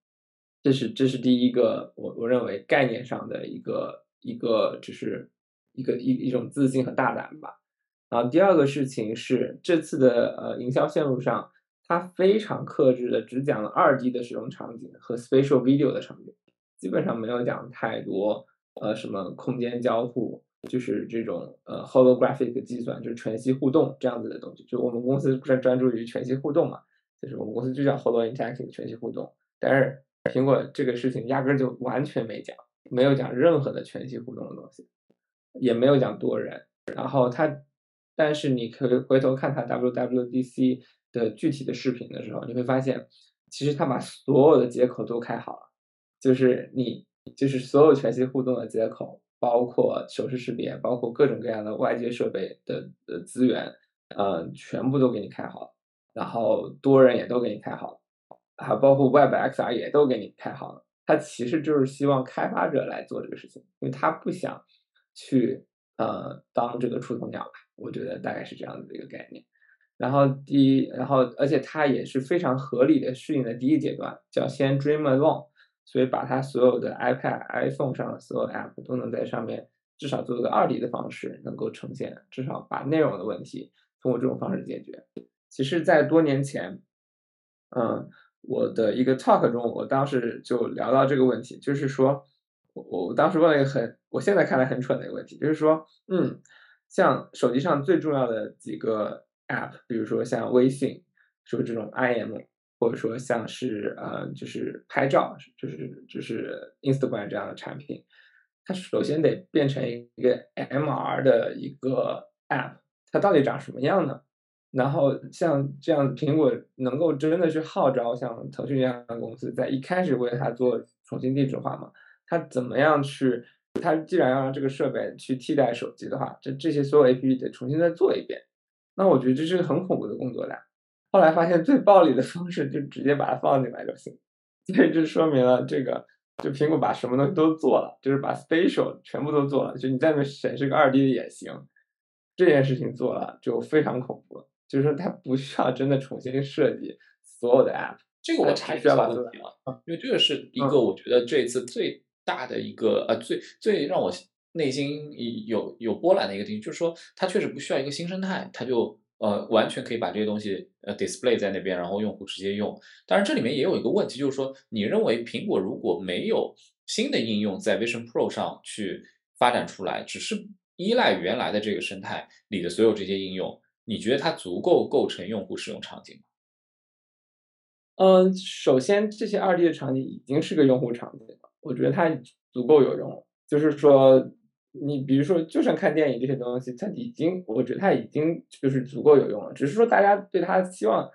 这是这是第一个，我我认为概念上的一个一个，就是一个一一种自信和大胆吧。然后第二个事情是这次的呃营销线路上，它非常克制的只讲了二 D 的使用场景和 spatial video 的场景，基本上没有讲太多呃什么空间交互，就是这种呃 holographic 计算，就是全息互动这样子的东西。就我们公司专专注于全息互动嘛，就是我们公司就叫 holo interactive 全息互动，但是。苹果这个事情压根就完全没讲，没有讲任何的全息互动的东西，也没有讲多人。然后它，但是你可以回头看它 WWDC 的具体的视频的时候，你会发现，其实它把所有的接口都开好了，就是你就是所有全息互动的接口，包括手势识别，包括各种各样的外接设备的的资源，呃，全部都给你开好，然后多人也都给你开好。还包括 Web XR 也都给你开好了，它其实就是希望开发者来做这个事情，因为他不想去呃当这个出头鸟吧，我觉得大概是这样子的一个概念。然后第一，然后而且它也是非常合理的适应的第一阶段，叫先 Dream Alone，所以把它所有的 iPad、iPhone 上的所有 App 都能在上面至少做一个二 D 的方式能够呈现，至少把内容的问题通过这种方式解决。其实，在多年前，嗯。我的一个 talk 中，我当时就聊到这个问题，就是说，我我当时问了一个很，我现在看来很蠢的一个问题，就是说，嗯，像手机上最重要的几个 app，比如说像微信，说这种 IM，或者说像是呃，就是拍照，就是就是 Instagram 这样的产品，它首先得变成一个 MR 的一个 app，它到底长什么样呢？然后像这样，苹果能够真的去号召像腾讯这样的公司，在一开始为它做重新定制化吗？它怎么样去？它既然要让这个设备去替代手机的话，这这些所有 A P P 得重新再做一遍。那我觉得这是个很恐怖的工作量。后来发现最暴力的方式就直接把它放进来就行。所以这说明了这个，就苹果把什么东西都做了，就是把 Spatial 全部都做了，就你在那显示个二 D 的也行。这件事情做了就非常恐怖了。就是说它不需要真的重新设计所有的 App。这个我插一个小问题啊，因为这个是一个我觉得这次最大的一个呃最最让我内心有有波澜的一个地方，就是说它确实不需要一个新生态，它就呃完全可以把这些东西呃 display 在那边，然后用户直接用。当然这里面也有一个问题，就是说你认为苹果如果没有新的应用在 Vision Pro 上去发展出来，只是依赖原来的这个生态里的所有这些应用，你觉得它足够构成用户使用场景吗？嗯，首先这些二 D 的场景已经是个用户场景了，我觉得它足够有用了。就是说，你比如说，就算看电影这些东西，它已经，我觉得它已经就是足够有用了。只是说大家对它期望，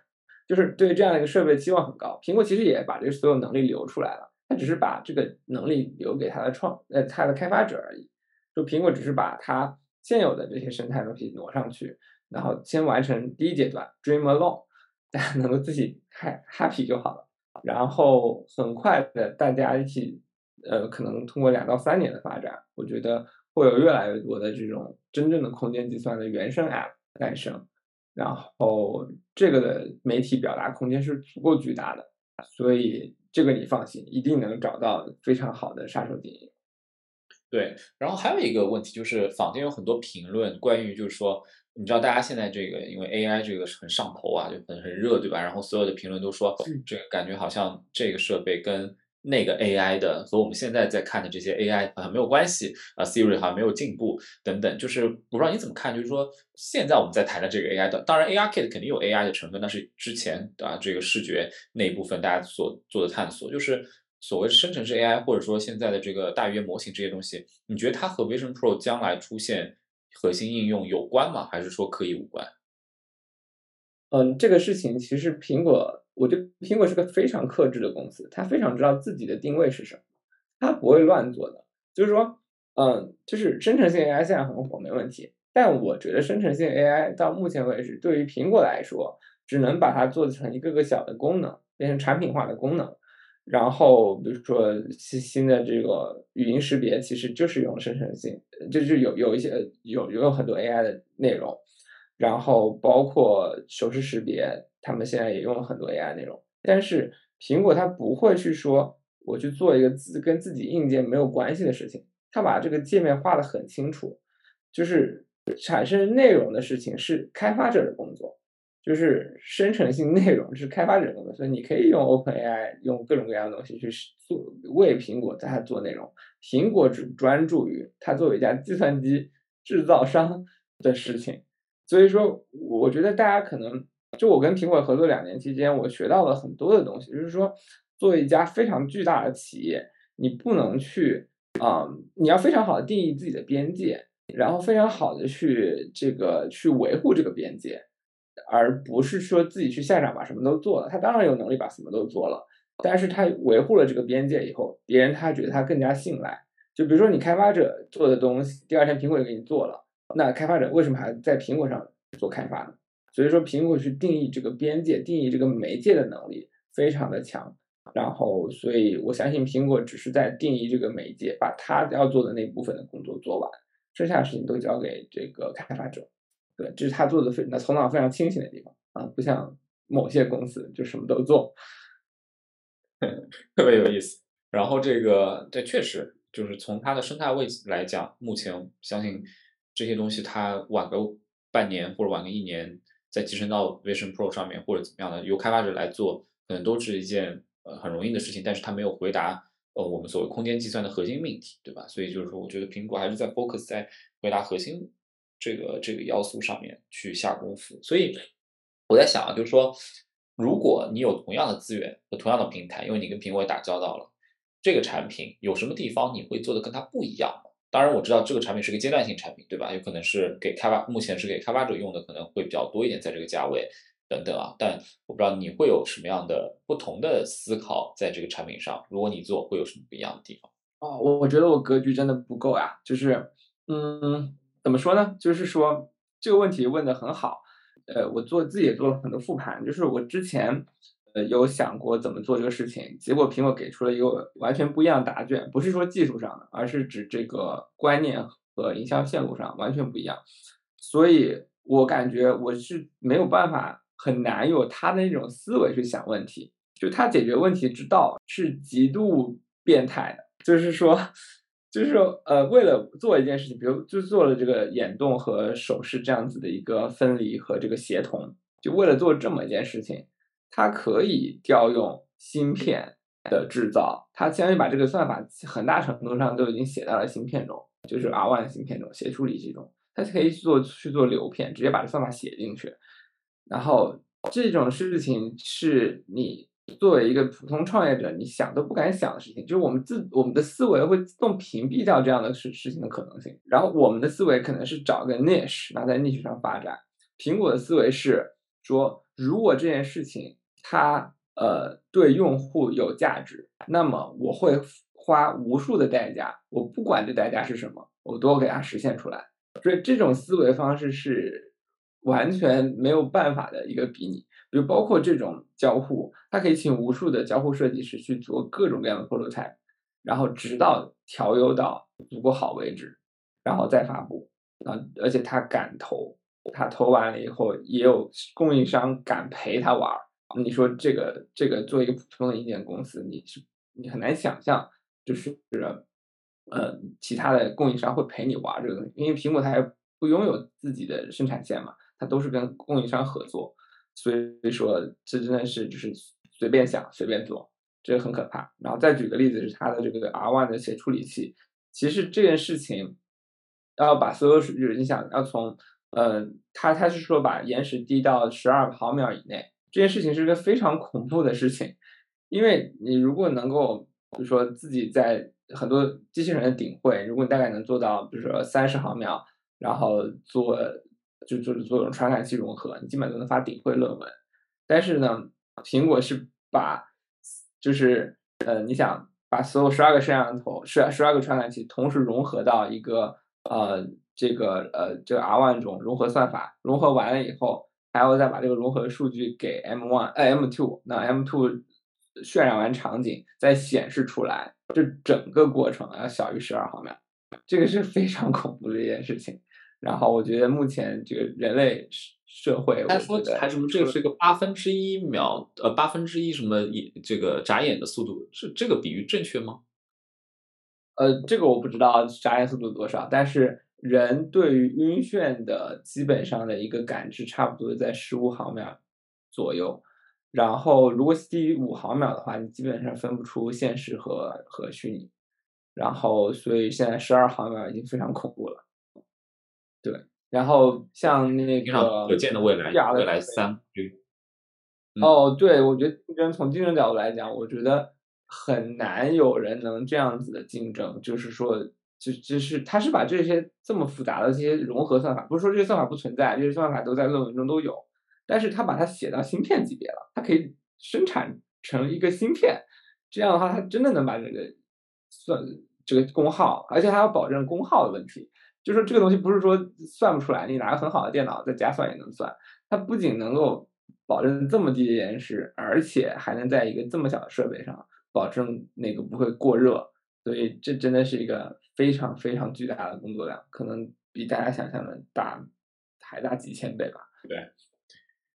就是对这样的一个设备期望很高。苹果其实也把这个所有能力留出来了，它只是把这个能力留给它的创呃它的开发者而已。就苹果只是把它现有的这些生态东西挪上去，然后先完成第一阶段，Dream Alone。大家能够自己嗨 happy 就好了，然后很快的大家一起，呃，可能通过两到三年的发展，我觉得会有越来越多的这种真正的空间计算的原生 app 诞生，然后这个的媒体表达空间是足够巨大的，所以这个你放心，一定能找到非常好的杀手锏。对，然后还有一个问题就是，坊间有很多评论关于就是说。你知道大家现在这个，因为 AI 这个很上头啊，就很很热，对吧？然后所有的评论都说，这个感觉好像这个设备跟那个 AI 的和我们现在在看的这些 AI 好像没有关系啊，Siri 好像没有进步等等。就是我不知道你怎么看，就是说现在我们在谈的这个 AI 的，当然 ARKit 肯定有 AI 的成分，但是之前啊这个视觉那一部分大家所做的探索，就是所谓生成式 AI 或者说现在的这个大语言模型这些东西，你觉得它和 Vision Pro 将来出现？核心应用有关吗？还是说可以无关？嗯，这个事情其实苹果，我觉得苹果是个非常克制的公司，它非常知道自己的定位是什么，它不会乱做的。就是说，嗯，就是生成性 AI 现在很火，没问题。但我觉得生成性 AI 到目前为止，对于苹果来说，只能把它做成一个个小的功能，变成产品化的功能。然后，比如说新新的这个语音识别，其实就是用生成性，就是有有一些有有很多 AI 的内容，然后包括手势识别，他们现在也用了很多 AI 内容。但是苹果它不会去说我去做一个自跟自己硬件没有关系的事情，它把这个界面画的很清楚，就是产生内容的事情是开发者的工作。就是生成性内容是开发者的，所以你可以用 OpenAI 用各种各样的东西去做为苹果在它做内容。苹果只专注于它作为一家计算机制造商的事情。所以说，我觉得大家可能就我跟苹果合作两年期间，我学到了很多的东西。就是说，作为一家非常巨大的企业，你不能去啊，你要非常好的定义自己的边界，然后非常好的去这个去维护这个边界。而不是说自己去下场把什么都做了，他当然有能力把什么都做了，但是他维护了这个边界以后，别人他觉得他更加信赖。就比如说你开发者做的东西，第二天苹果就给你做了，那开发者为什么还在苹果上做开发呢？所以说苹果去定义这个边界、定义这个媒介的能力非常的强。然后，所以我相信苹果只是在定义这个媒介，把他要做的那部分的工作做完，剩下的事情都交给这个开发者。对，这是他做的非那头脑非常清醒的地方啊，不像某些公司就什么都做，特别有意思。然后这个这确实就是从它的生态位来讲，目前相信这些东西它晚个半年或者晚个一年再集成到 Vision Pro 上面或者怎么样的，由开发者来做，可能都是一件呃很容易的事情。但是它没有回答呃我们所谓空间计算的核心命题，对吧？所以就是说，我觉得苹果还是在 focus 在回答核心。这个这个要素上面去下功夫，所以我在想啊，就是说，如果你有同样的资源和同样的平台，因为你跟苹果打交道了，这个产品有什么地方你会做的跟它不一样吗？当然我知道这个产品是个阶段性产品，对吧？有可能是给开发，目前是给开发者用的，可能会比较多一点，在这个价位等等啊。但我不知道你会有什么样的不同的思考在这个产品上，如果你做，会有什么不一样的地方？哦，我我觉得我格局真的不够呀，就是嗯。怎么说呢？就是说这个问题问的很好，呃，我做自己也做了很多复盘，就是我之前呃有想过怎么做这个事情，结果苹果给出了一个完全不一样的答卷，不是说技术上的，而是指这个观念和营销线路上完全不一样，所以我感觉我是没有办法，很难有他的那种思维去想问题，就他解决问题之道是极度变态的，就是说，就是说，呃，为了做一件事情，比如就做了这个眼动和手势这样子的一个分离和这个协同，就为了做这么一件事情，它可以调用芯片的制造，它相当于把这个算法很大程度上都已经写到了芯片中，就是 R1 芯片中，写处理器中。它可以做去做流片，直接把这算法写进去，然后这种事情是你作为一个普通创业者，你想都不敢想的事情，就是我们自我们的思维会自动屏蔽掉这样的事事情的可能性。然后我们的思维可能是找个 niche，然后在 niche 上发展。苹果的思维是说，如果这件事情它呃对用户有价值，那么我会花无数的代价，我不管这代价是什么，我都给它实现出来。所以这种思维方式是完全没有办法的一个比拟，比如包括这种交互，它可以请无数的交互设计师去做各种各样的 prototype，然后直到调优到足够好为止，然后再发布啊，而且他敢投，他投完了以后也有供应商敢陪他玩儿。你说这个这个做一个普通的硬件公司，你是你很难想象，就是。呃，其他的供应商会陪你玩这个东西，因为苹果它还不拥有自己的生产线嘛，它都是跟供应商合作，所以说这真的是就是随便想随便做，这很可怕。然后再举个例子，是它的这个 R one 的写处理器，其实这件事情要把所有数据，你想要从呃，它它是说把延时低到十二毫秒以内，这件事情是一个非常恐怖的事情，因为你如果能够，就说自己在很多机器人的顶会，如果你大概能做到，比如说三十毫秒，然后做就就是做这种传感器融合，你基本都能发顶会论文。但是呢，苹果是把就是呃，你想把所有十二个摄像头、十十二个传感器同时融合到一个呃这个呃这个 R1 中融合算法，融合完了以后，还要再把这个融合数据给 M1 呃 M two，那 M two 渲染完场景再显示出来。这整个过程要小于十二毫秒，这个是非常 恐怖的一件事情。然后我觉得目前这个人类社会，他说还什么这个是一个八分之一秒，呃，八分之一什么一这个眨眼的速度，是这个比喻正确吗？呃，这个我不知道眨眼速度多少，但是人对于晕眩的基本上的一个感知，差不多在十五毫秒左右。然后，如果低于五毫秒的话，你基本上分不出现实和和虚拟。然后，所以现在十二毫秒已经非常恐怖了。对，然后像那个可见的未来，未来三。哦，对，我觉得竞争从竞争角度来讲，我觉得很难有人能这样子的竞争。就是说，就就是他是把这些这么复杂的这些融合算法，不是说这些算法不存在，这些算法都在论文中都有。但是他把它写到芯片级别了，它可以生产成一个芯片，这样的话，它真的能把这个算这个功耗，而且还要保证功耗的问题。就说这个东西不是说算不出来，你拿个很好的电脑再加算也能算。它不仅能够保证这么低的延时，而且还能在一个这么小的设备上保证那个不会过热。所以这真的是一个非常非常巨大的工作量，可能比大家想象的大还大几千倍吧。对。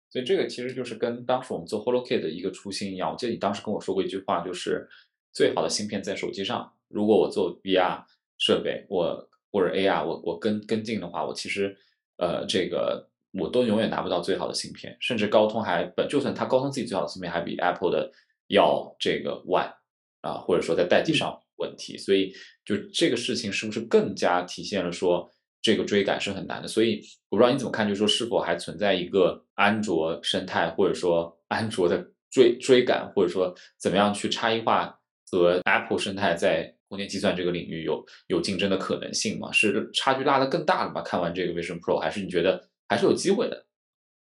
所以这个其实就是跟当时我们做 HoloKit 的一个初心一样。我记得你当时跟我说过一句话，就是最好的芯片在手机上。如果我做 VR 设备，我或者 AR，我我跟跟进的话，我其实呃这个我都永远拿不到最好的芯片。甚至高通还本就算它高通自己最好的芯片，还比 Apple 的要这个晚啊，或者说在代际上问题。所以就这个事情是不是更加体现了说？这个追赶是很难的，所以我不知道你怎么看，就是说是否还存在一个安卓生态，或者说 安卓的追追赶，或者说怎么样去差异化和 Apple 生态在空间计算这个领域有有竞争的可能性吗？是差距拉得更大了吗？看完这个 Vision Pro，还是你觉得还是有机会的？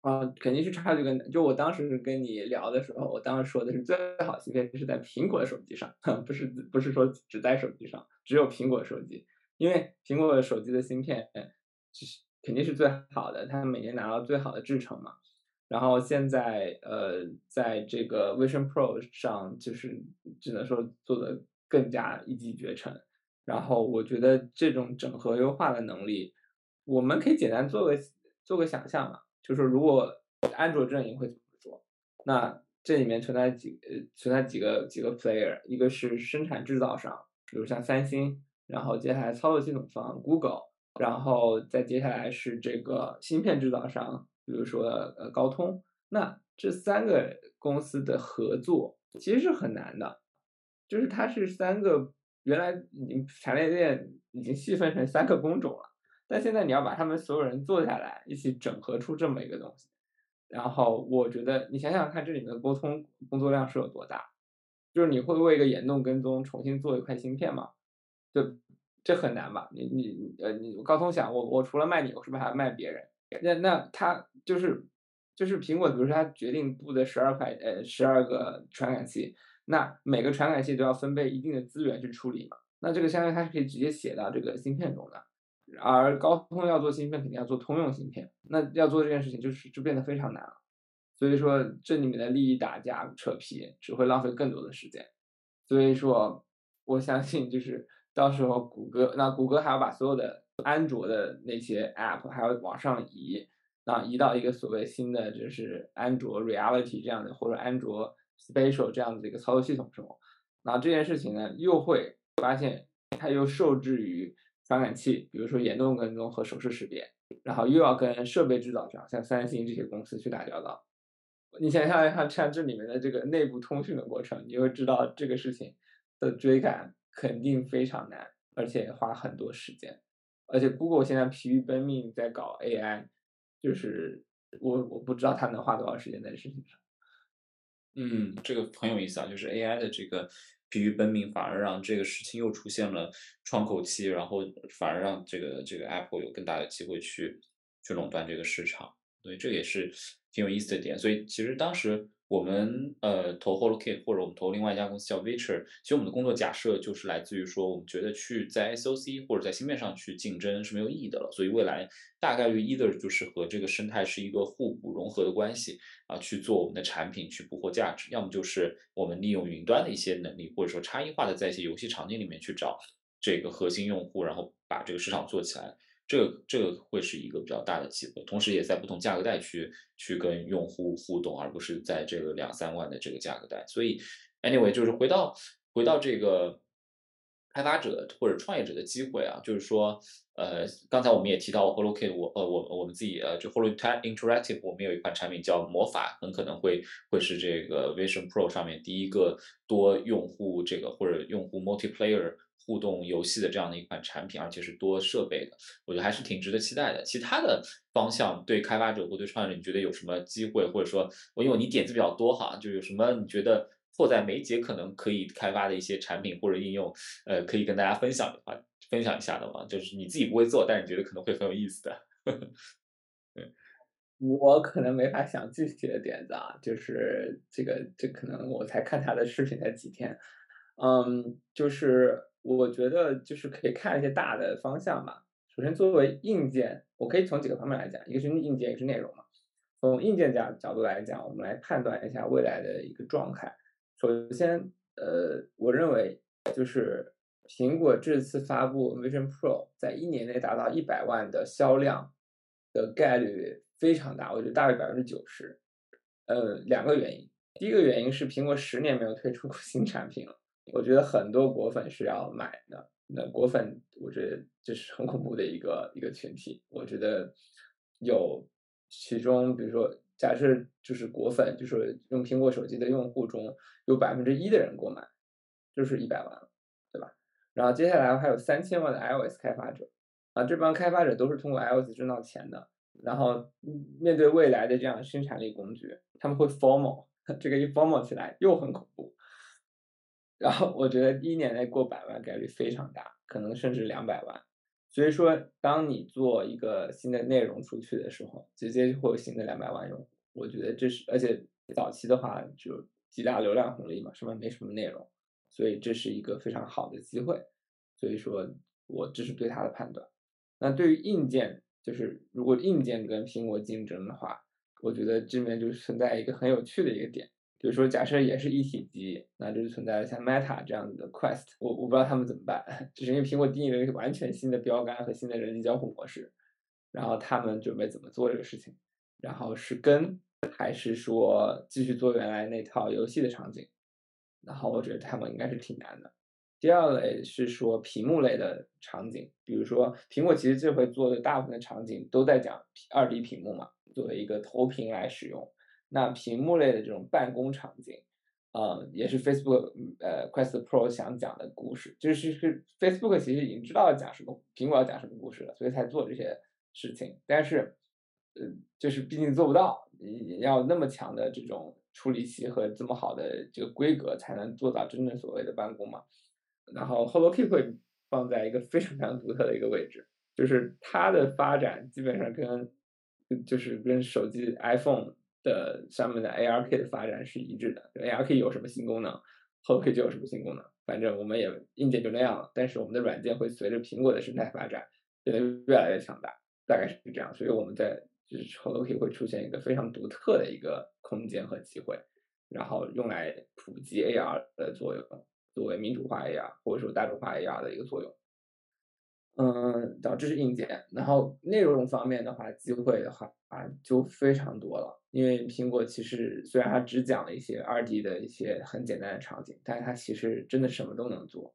啊，肯定是差距更大。就我当时跟你聊的时候，我当时说的是最好芯片是在苹果的手机上，不是不是说只在手机上，只有苹果手机。因为苹果手机的芯片就是肯定是最好的，它每年拿到最好的制程嘛。然后现在呃，在这个 Vision Pro 上，就是只能说做的更加一骑绝尘。然后我觉得这种整合优化的能力，我们可以简单做个做个想象嘛，就是如果安卓阵营会怎么做？那这里面存在几呃存在几个几个 player，一个是生产制造商，比如像三星，然后接下来操作系统方 Google，然后再接下来是这个芯片制造商，比如说呃高通。那这三个公司的合作其实是很难的，就是它是三个原来已经产业链已经细分成三个工种了，但现在你要把他们所有人坐下来一起整合出这么一个东西，然后我觉得你想想看这里面的沟通工作量是有多大，就是你会为一个眼动跟踪重新做一块芯片吗？就这很难吧？你你呃你高通想我我除了卖你，我是不是还要卖别人？那那他就是。就是苹果，比如说它决定布的十二块呃十二个传感器，那每个传感器都要分配一定的资源去处理嘛。那这个相当于它是可以直接写到这个芯片中的。而高通要做芯片，肯定要做通用芯片，那要做这件事情就是就变得非常难了。所以说这里面的利益打架扯皮只会浪费更多的时间。所以说我相信就是到时候谷歌，那谷歌还要把所有的安卓的那些 App 还要往上移。那移到一个所谓新的，就是安卓 Reality 这样的，或者安卓 Spatial 这样的一个操作系统中，那这件事情呢，又会发现它又受制于传感器，比如说眼动跟踪和手势识别，然后又要跟设备制造商，像三星这些公司去打交道。你想象一下，像这里面的这个内部通讯的过程，你会知道这个事情的追赶肯定非常难，而且花很多时间。而且 Google 现在疲于奔命在搞 AI。就是我我不知道他能花多少时间在事情上。嗯，这个很有意思啊，就是 AI 的这个疲于奔命，反而让这个事情又出现了窗口期，然后反而让这个这个 Apple 有更大的机会去去垄断这个市场。所以，这也是挺有意思的点。所以其实当时。我们呃投 HoloKit 或者我们投另外一家公司叫 Vicher，其实我们的工作假设就是来自于说，我们觉得去在 SOC 或者在芯片上去竞争是没有意义的了，所以未来大概率 either 就是和这个生态是一个互补融合的关系啊，去做我们的产品去捕获价值，要么就是我们利用云端的一些能力，或者说差异化的在一些游戏场景里面去找这个核心用户，然后把这个市场做起来。这这个会是一个比较大的机会，同时也在不同价格带去去跟用户互动，而不是在这个两三万的这个价格带。所以，anyway，就是回到回到这个开发者或者创业者的机会啊，就是说，呃，刚才我们也提到 HoloK，我呃我我们自己呃就 Holo Interactive，我们有一款产品叫魔法，很可能会会是这个 Vision Pro 上面第一个多用户这个或者用户 multiplayer。互动游戏的这样的一款产品，而且是多设备的，我觉得还是挺值得期待的。其他的方向对开发者或对创业者，你觉得有什么机会？或者说，我因为你点子比较多哈，就有什么你觉得迫在眉睫可能可以开发的一些产品或者应用，呃，可以跟大家分享的话，分享一下的吗？就是你自己不会做，但是你觉得可能会很有意思的。对，我可能没法想具体的点子啊，就是这个，这可能我才看他的视频才几天，嗯，就是。我觉得就是可以看一些大的方向吧。首先，作为硬件，我可以从几个方面来讲，一个是硬件，一个是内容嘛。从硬件角角度来讲，我们来判断一下未来的一个状态。首先，呃，我认为就是苹果这次发布 Vision Pro，在一年内达到一百万的销量的概率非常大，我觉得大于百分之九十。呃，两个原因，第一个原因是苹果十年没有推出过新产品了。我觉得很多果粉是要买的，那果粉我觉得这是很恐怖的一个一个群体。我觉得有其中，比如说假设就是果粉，就是用苹果手机的用户中有百分之一的人购买，就是一百万，对吧？然后接下来还有三千万的 iOS 开发者，啊，这帮开发者都是通过 iOS 挣到钱的。然后面对未来的这样生产力工具，他们会 formal，这个一 formal 起来又很恐怖。然后我觉得一年内过百万概率非常大，可能甚至两百万。所以说，当你做一个新的内容出去的时候，直接就会有新的两百万用户。我觉得这是，而且早期的话就极大流量红利嘛，上面没什么内容，所以这是一个非常好的机会。所以说我这是对它的判断。那对于硬件，就是如果硬件跟苹果竞争的话，我觉得这边就存在一个很有趣的一个点。比如说，假设也是一体机，那就存在了像 Meta 这样子的 Quest，我我不知道他们怎么办，就是因为苹果定义了一个完全新的标杆和新的人机交互模式，然后他们准备怎么做这个事情，然后是跟还是说继续做原来那套游戏的场景，然后我觉得他们应该是挺难的。第二类是说屏幕类的场景，比如说苹果其实这回做的大部分的场景都在讲二 D 屏幕嘛，作为一个投屏来使用。那屏幕类的这种办公场景，呃，也是 Facebook 呃 Quest Pro 想讲的故事，就是是 Facebook 其实已经知道要讲什么，苹果要讲什么故事了，所以才做这些事情。但是，呃，就是毕竟做不到，要那么强的这种处理器和这么好的这个规格，才能做到真正所谓的办公嘛。然后 HoloKey 会放在一个非常非常独特的一个位置，就是它的发展基本上跟就是跟手机 iPhone 的上面的 ARK 的发展是一致的。ARK 有什么新功能，HoloKey 就有什么新功能。反正我们也硬件就那样了，但是我们的软件会随着苹果的生态发展变得越来越强大，大概是这样。所以我们在就是 HoloKey 会出现一个非常独特的一个空间和机会，然后用来普及 AR 的作用。作为民主化 AR 或者说大众化 AR 的一个作用，嗯，导致是硬件。然后内容方面的话，机会的话啊就非常多了。因为苹果其实虽然它只讲了一些二 D 的一些很简单的场景，但是它其实真的什么都能做。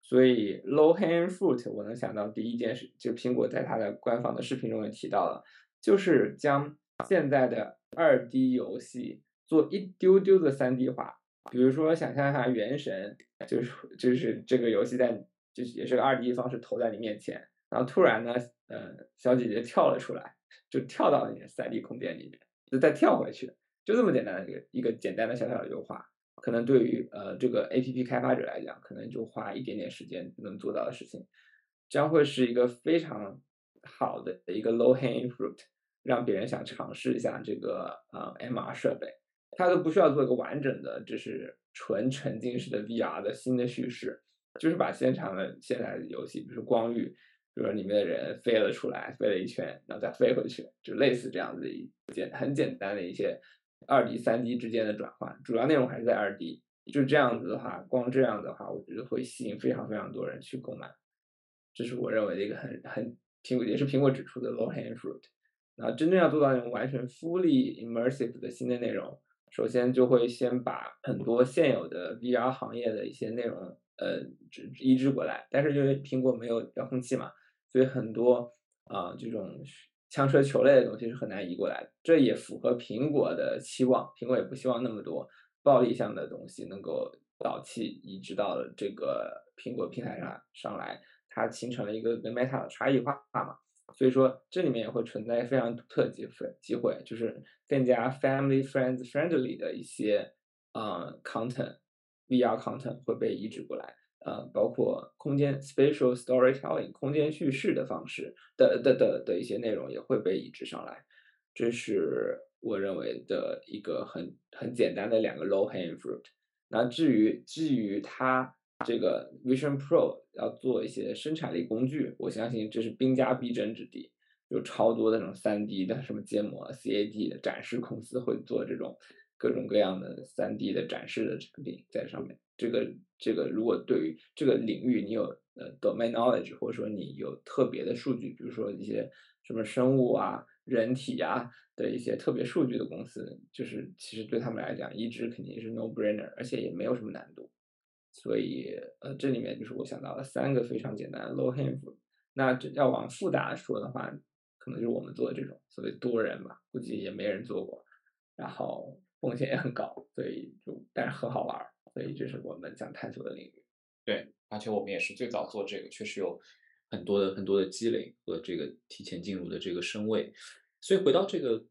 所以 low hanging fruit 我能想到第一件事，就苹果在它的官方的视频中也提到了，就是将现在的二 D 游戏做一丢丢的三 D 化。比如说，想象一下《原神》，就是就是这个游戏在，就是也是个二 D 方式投在你面前，然后突然呢，呃，小姐姐跳了出来，就跳到你的三 D 空间里面，就再跳回去，就这么简单的一个一个简单的小小的优化，可能对于呃这个 APP 开发者来讲，可能就花一点点时间能做到的事情，将会是一个非常好的一个 low hanging fruit，让别人想尝试一下这个呃 MR 设备。它都不需要做一个完整的，就是纯沉浸式的 VR 的新的叙事，就是把现场的现在的游戏，比如说光遇，比如说里面的人飞了出来，飞了一圈，然后再飞回去，就类似这样子一简很简单的一些二 D 三 D 之间的转换，主要内容还是在二 D。就这样子的话，光这样的话，我觉得会吸引非常非常多人去购买，这是我认为的一个很很苹果也是苹果指出的 low hanging fruit。那真正要做到那种完全 fully immersive 的新的内容。首先就会先把很多现有的 VR 行业的一些内容，呃，移植过来。但是因为苹果没有遥控器嘛，所以很多啊这种枪车球类的东西是很难移过来。这也符合苹果的期望，苹果也不希望那么多暴力向的东西能够导气移植到这个苹果平台上上来，它形成了一个跟 Meta 的差异化嘛。所以说，这里面也会存在非常独特机会，机会就是更加 family friends friendly 的一些啊 content，VR content 会被移植过来，呃，包括空间 spatial storytelling 空间叙事的方式的的的的一些内容也会被移植上来，这是我认为的一个很很简单的两个 low hanging fruit。那至于至于它。这个 Vision Pro 要做一些生产力工具，我相信这是兵家必争之地，有超多的那种 3D 的什么建模、CAD 的展示公司会做这种各种各样的 3D 的展示的产品在上面。这个这个，如果对于这个领域你有呃 domain knowledge，或者说你有特别的数据，比如说一些什么生物啊、人体啊的一些特别数据的公司，就是其实对他们来讲，移植肯定是 no brainer，而且也没有什么难度。所以，呃，这里面就是我想到了三个非常简单的 low hanging fruit。那这要往复杂说的话，可能就是我们做的这种所谓多人吧，估计也没人做过，然后风险也很高，所以就但是很好玩，所以这是我们想探索的领域。对，而且我们也是最早做这个，确实有很多的很多的积累和这个提前进入的这个身位。所以回到这个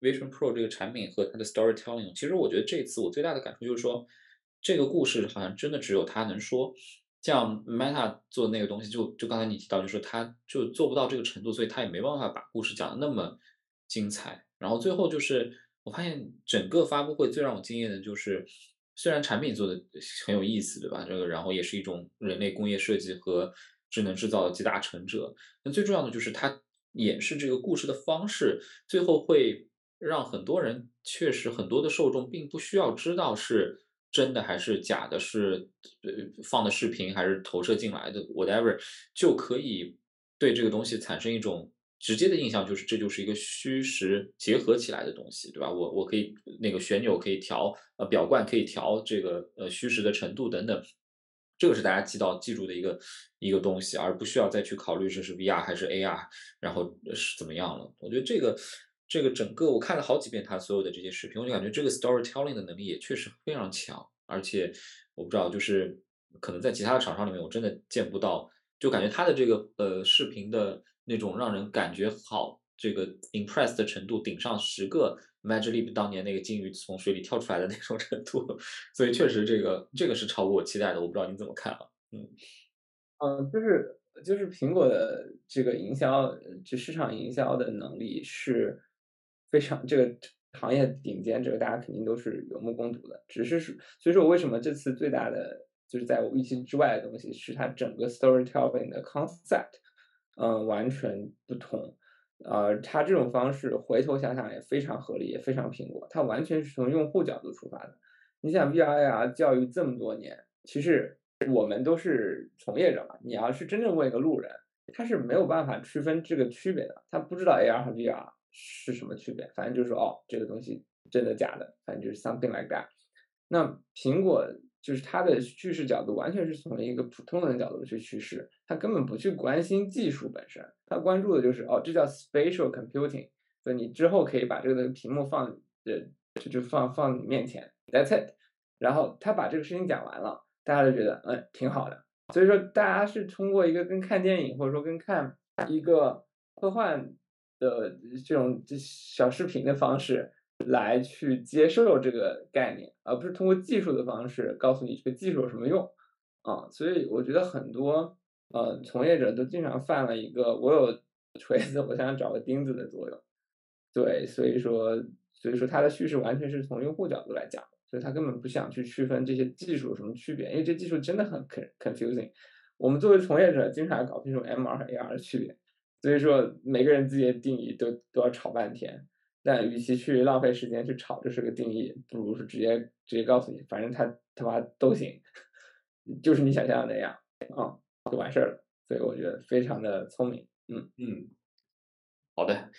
Vision Pro 这个产品和它的 storytelling，其实我觉得这次我最大的感触就是说。这个故事好像真的只有他能说，像 Meta 做的那个东西，就就刚才你提到，就是他就做不到这个程度，所以他也没办法把故事讲的那么精彩。然后最后就是我发现整个发布会最让我惊艳的就是，虽然产品做的很有意思，对吧？这个然后也是一种人类工业设计和智能制造的集大成者。那最重要的就是它演示这个故事的方式，最后会让很多人确实很多的受众并不需要知道是。真的还是假的？是呃放的视频还是投射进来的？whatever 就可以对这个东西产生一种直接的印象就是这就是一个虚实结合起来的东西，对吧？我我可以那个旋钮可以调，呃，表冠可以调这个呃虚实的程度等等，这个是大家记到记住的一个一个东西，而不需要再去考虑这是 VR 还是 AR，然后是怎么样了。我觉得这个这个整个我看了好几遍他所有的这些视频，我就感觉这个 storytelling 的能力也确实非常强，而且我不知道就是可能在其他的厂商里面我真的见不到，就感觉他的这个呃视频的。那种让人感觉好，这个 impressed 的程度顶上十个 Magic Leap 当年那个金鱼从水里跳出来的那种程度，所以确实这个这个是超过我期待的，我不知道你怎么看啊？嗯，嗯，就是就是苹果的这个营销，就市场营销的能力是非常这个行业顶尖，这个大家肯定都是有目共睹的。只是是所以说，我为什么这次最大的就是在我预期之外的东西，是它整个 storytelling 的 concept。嗯，完全不同，呃，他这种方式回头想想也非常合理，也非常苹果。他完全是从用户角度出发的。你想 VR AR 教育这么多年，其实我们都是从业者嘛。你要是真正问一个路人，他是没有办法区分这个区别的，他不知道 AR 和 VR 是什么区别。反正就是说，哦，这个东西真的假的，反正就是 something like that。那苹果。就是他的叙事角度完全是从一个普通人的角度去叙事，他根本不去关心技术本身，他关注的就是哦，这叫 spatial computing，所以你之后可以把这个屏幕放呃就就放放你面前，that's it。然后他把这个事情讲完了，大家就觉得嗯挺好的。所以说大家是通过一个跟看电影或者说跟看一个科幻的这种小视频的方式。来去接受这个概念，而不是通过技术的方式告诉你这个技术有什么用啊。所以我觉得很多呃从业者都经常犯了一个我有锤子，我想找个钉子的作用。对，所以说所以说他的叙事完全是从用户角度来讲，所以他根本不想去区分这些技术有什么区别，因为这技术真的很 confusing。我们作为从业者，经常搞不清楚 MR 和 AR 的区别，所以说每个人自己的定义都都要吵半天。但与其去浪费时间去吵这是个定义，不如是直接直接告诉你，反正他他妈都行，就是你想象的那样啊，就完事儿了。所以我觉得非常的聪明。嗯嗯，好的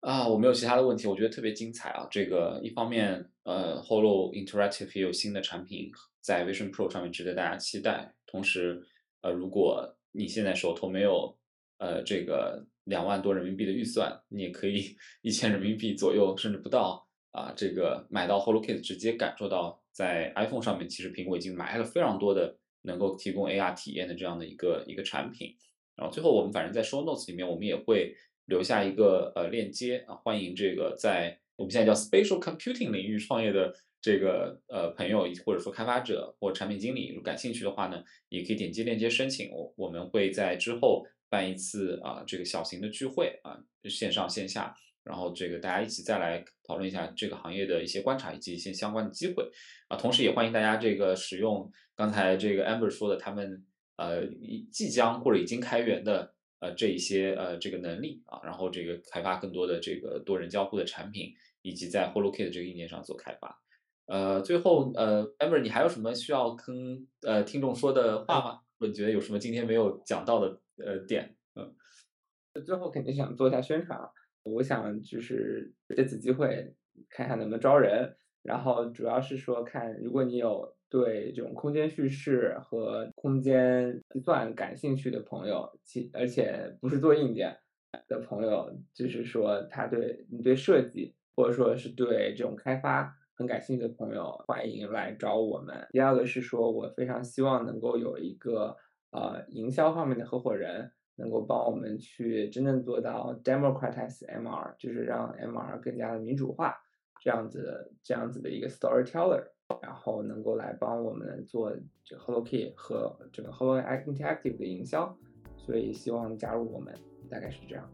啊，我没有其他的问题，我觉得特别精彩啊。这个一方面，呃，Holo Interactive 也有新的产品在 Vision Pro 上面值得大家期待。同时，呃，如果你现在手头没有呃这个。两万多人民币的预算，你也可以一千人民币左右，甚至不到啊，这个买到 HoloKit，直接感受到在 iPhone 上面，其实苹果已经埋了非常多的能够提供 AR 体验的这样的一个一个产品。然后最后我们反正在 Show Notes 里面，我们也会留下一个呃链接啊，欢迎这个在我们现在叫 Spatial Computing 领域创业的这个呃朋友或者说开发者或产品经理，如果感兴趣的话呢，也可以点击链接申请。我我们会在之后。办一次啊，这个小型的聚会啊，线上线下，然后这个大家一起再来讨论一下这个行业的一些观察以及一些相关的机会啊，同时也欢迎大家这个使用刚才这个 Amber 说的他们呃即将或者已经开源的呃这一些呃这个能力啊，然后这个开发更多的这个多人交互的产品，以及在 HoloKit 这个硬件上做开发。呃，最后呃，Amber 你还有什么需要跟呃听众说的话吗？你觉得有什么今天没有讲到的？呃，点，嗯，最后肯定想做一下宣传啊。我想就是这次机会看看能不能招人，然后主要是说看如果你有对这种空间叙事和空间计算感兴趣的朋友，其而且不是做硬件的朋友，就是说他对你对设计或者说是对这种开发很感兴趣的朋友，欢迎来找我们。第二个是说我非常希望能够有一个。呃，营销方面的合伙人能够帮我们去真正做到 democratize MR，就是让 MR 更加的民主化，这样子这样子的一个 storyteller，然后能够来帮我们做这个 HoloKey 和这个 Holo Interactive 的营销，所以希望加入我们，大概是这样。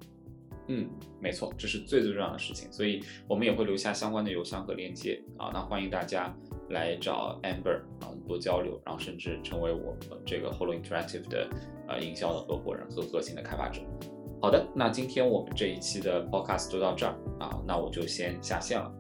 嗯，没错，这是最最重要的事情，所以我们也会留下相关的邮箱和链接啊，那欢迎大家。来找 Amber 啊多交流，然后甚至成为我们这个 Holo Interactive 的呃营销的合伙人和核心的开发者。好的，那今天我们这一期的 Podcast 就到这儿啊，那我就先下线了。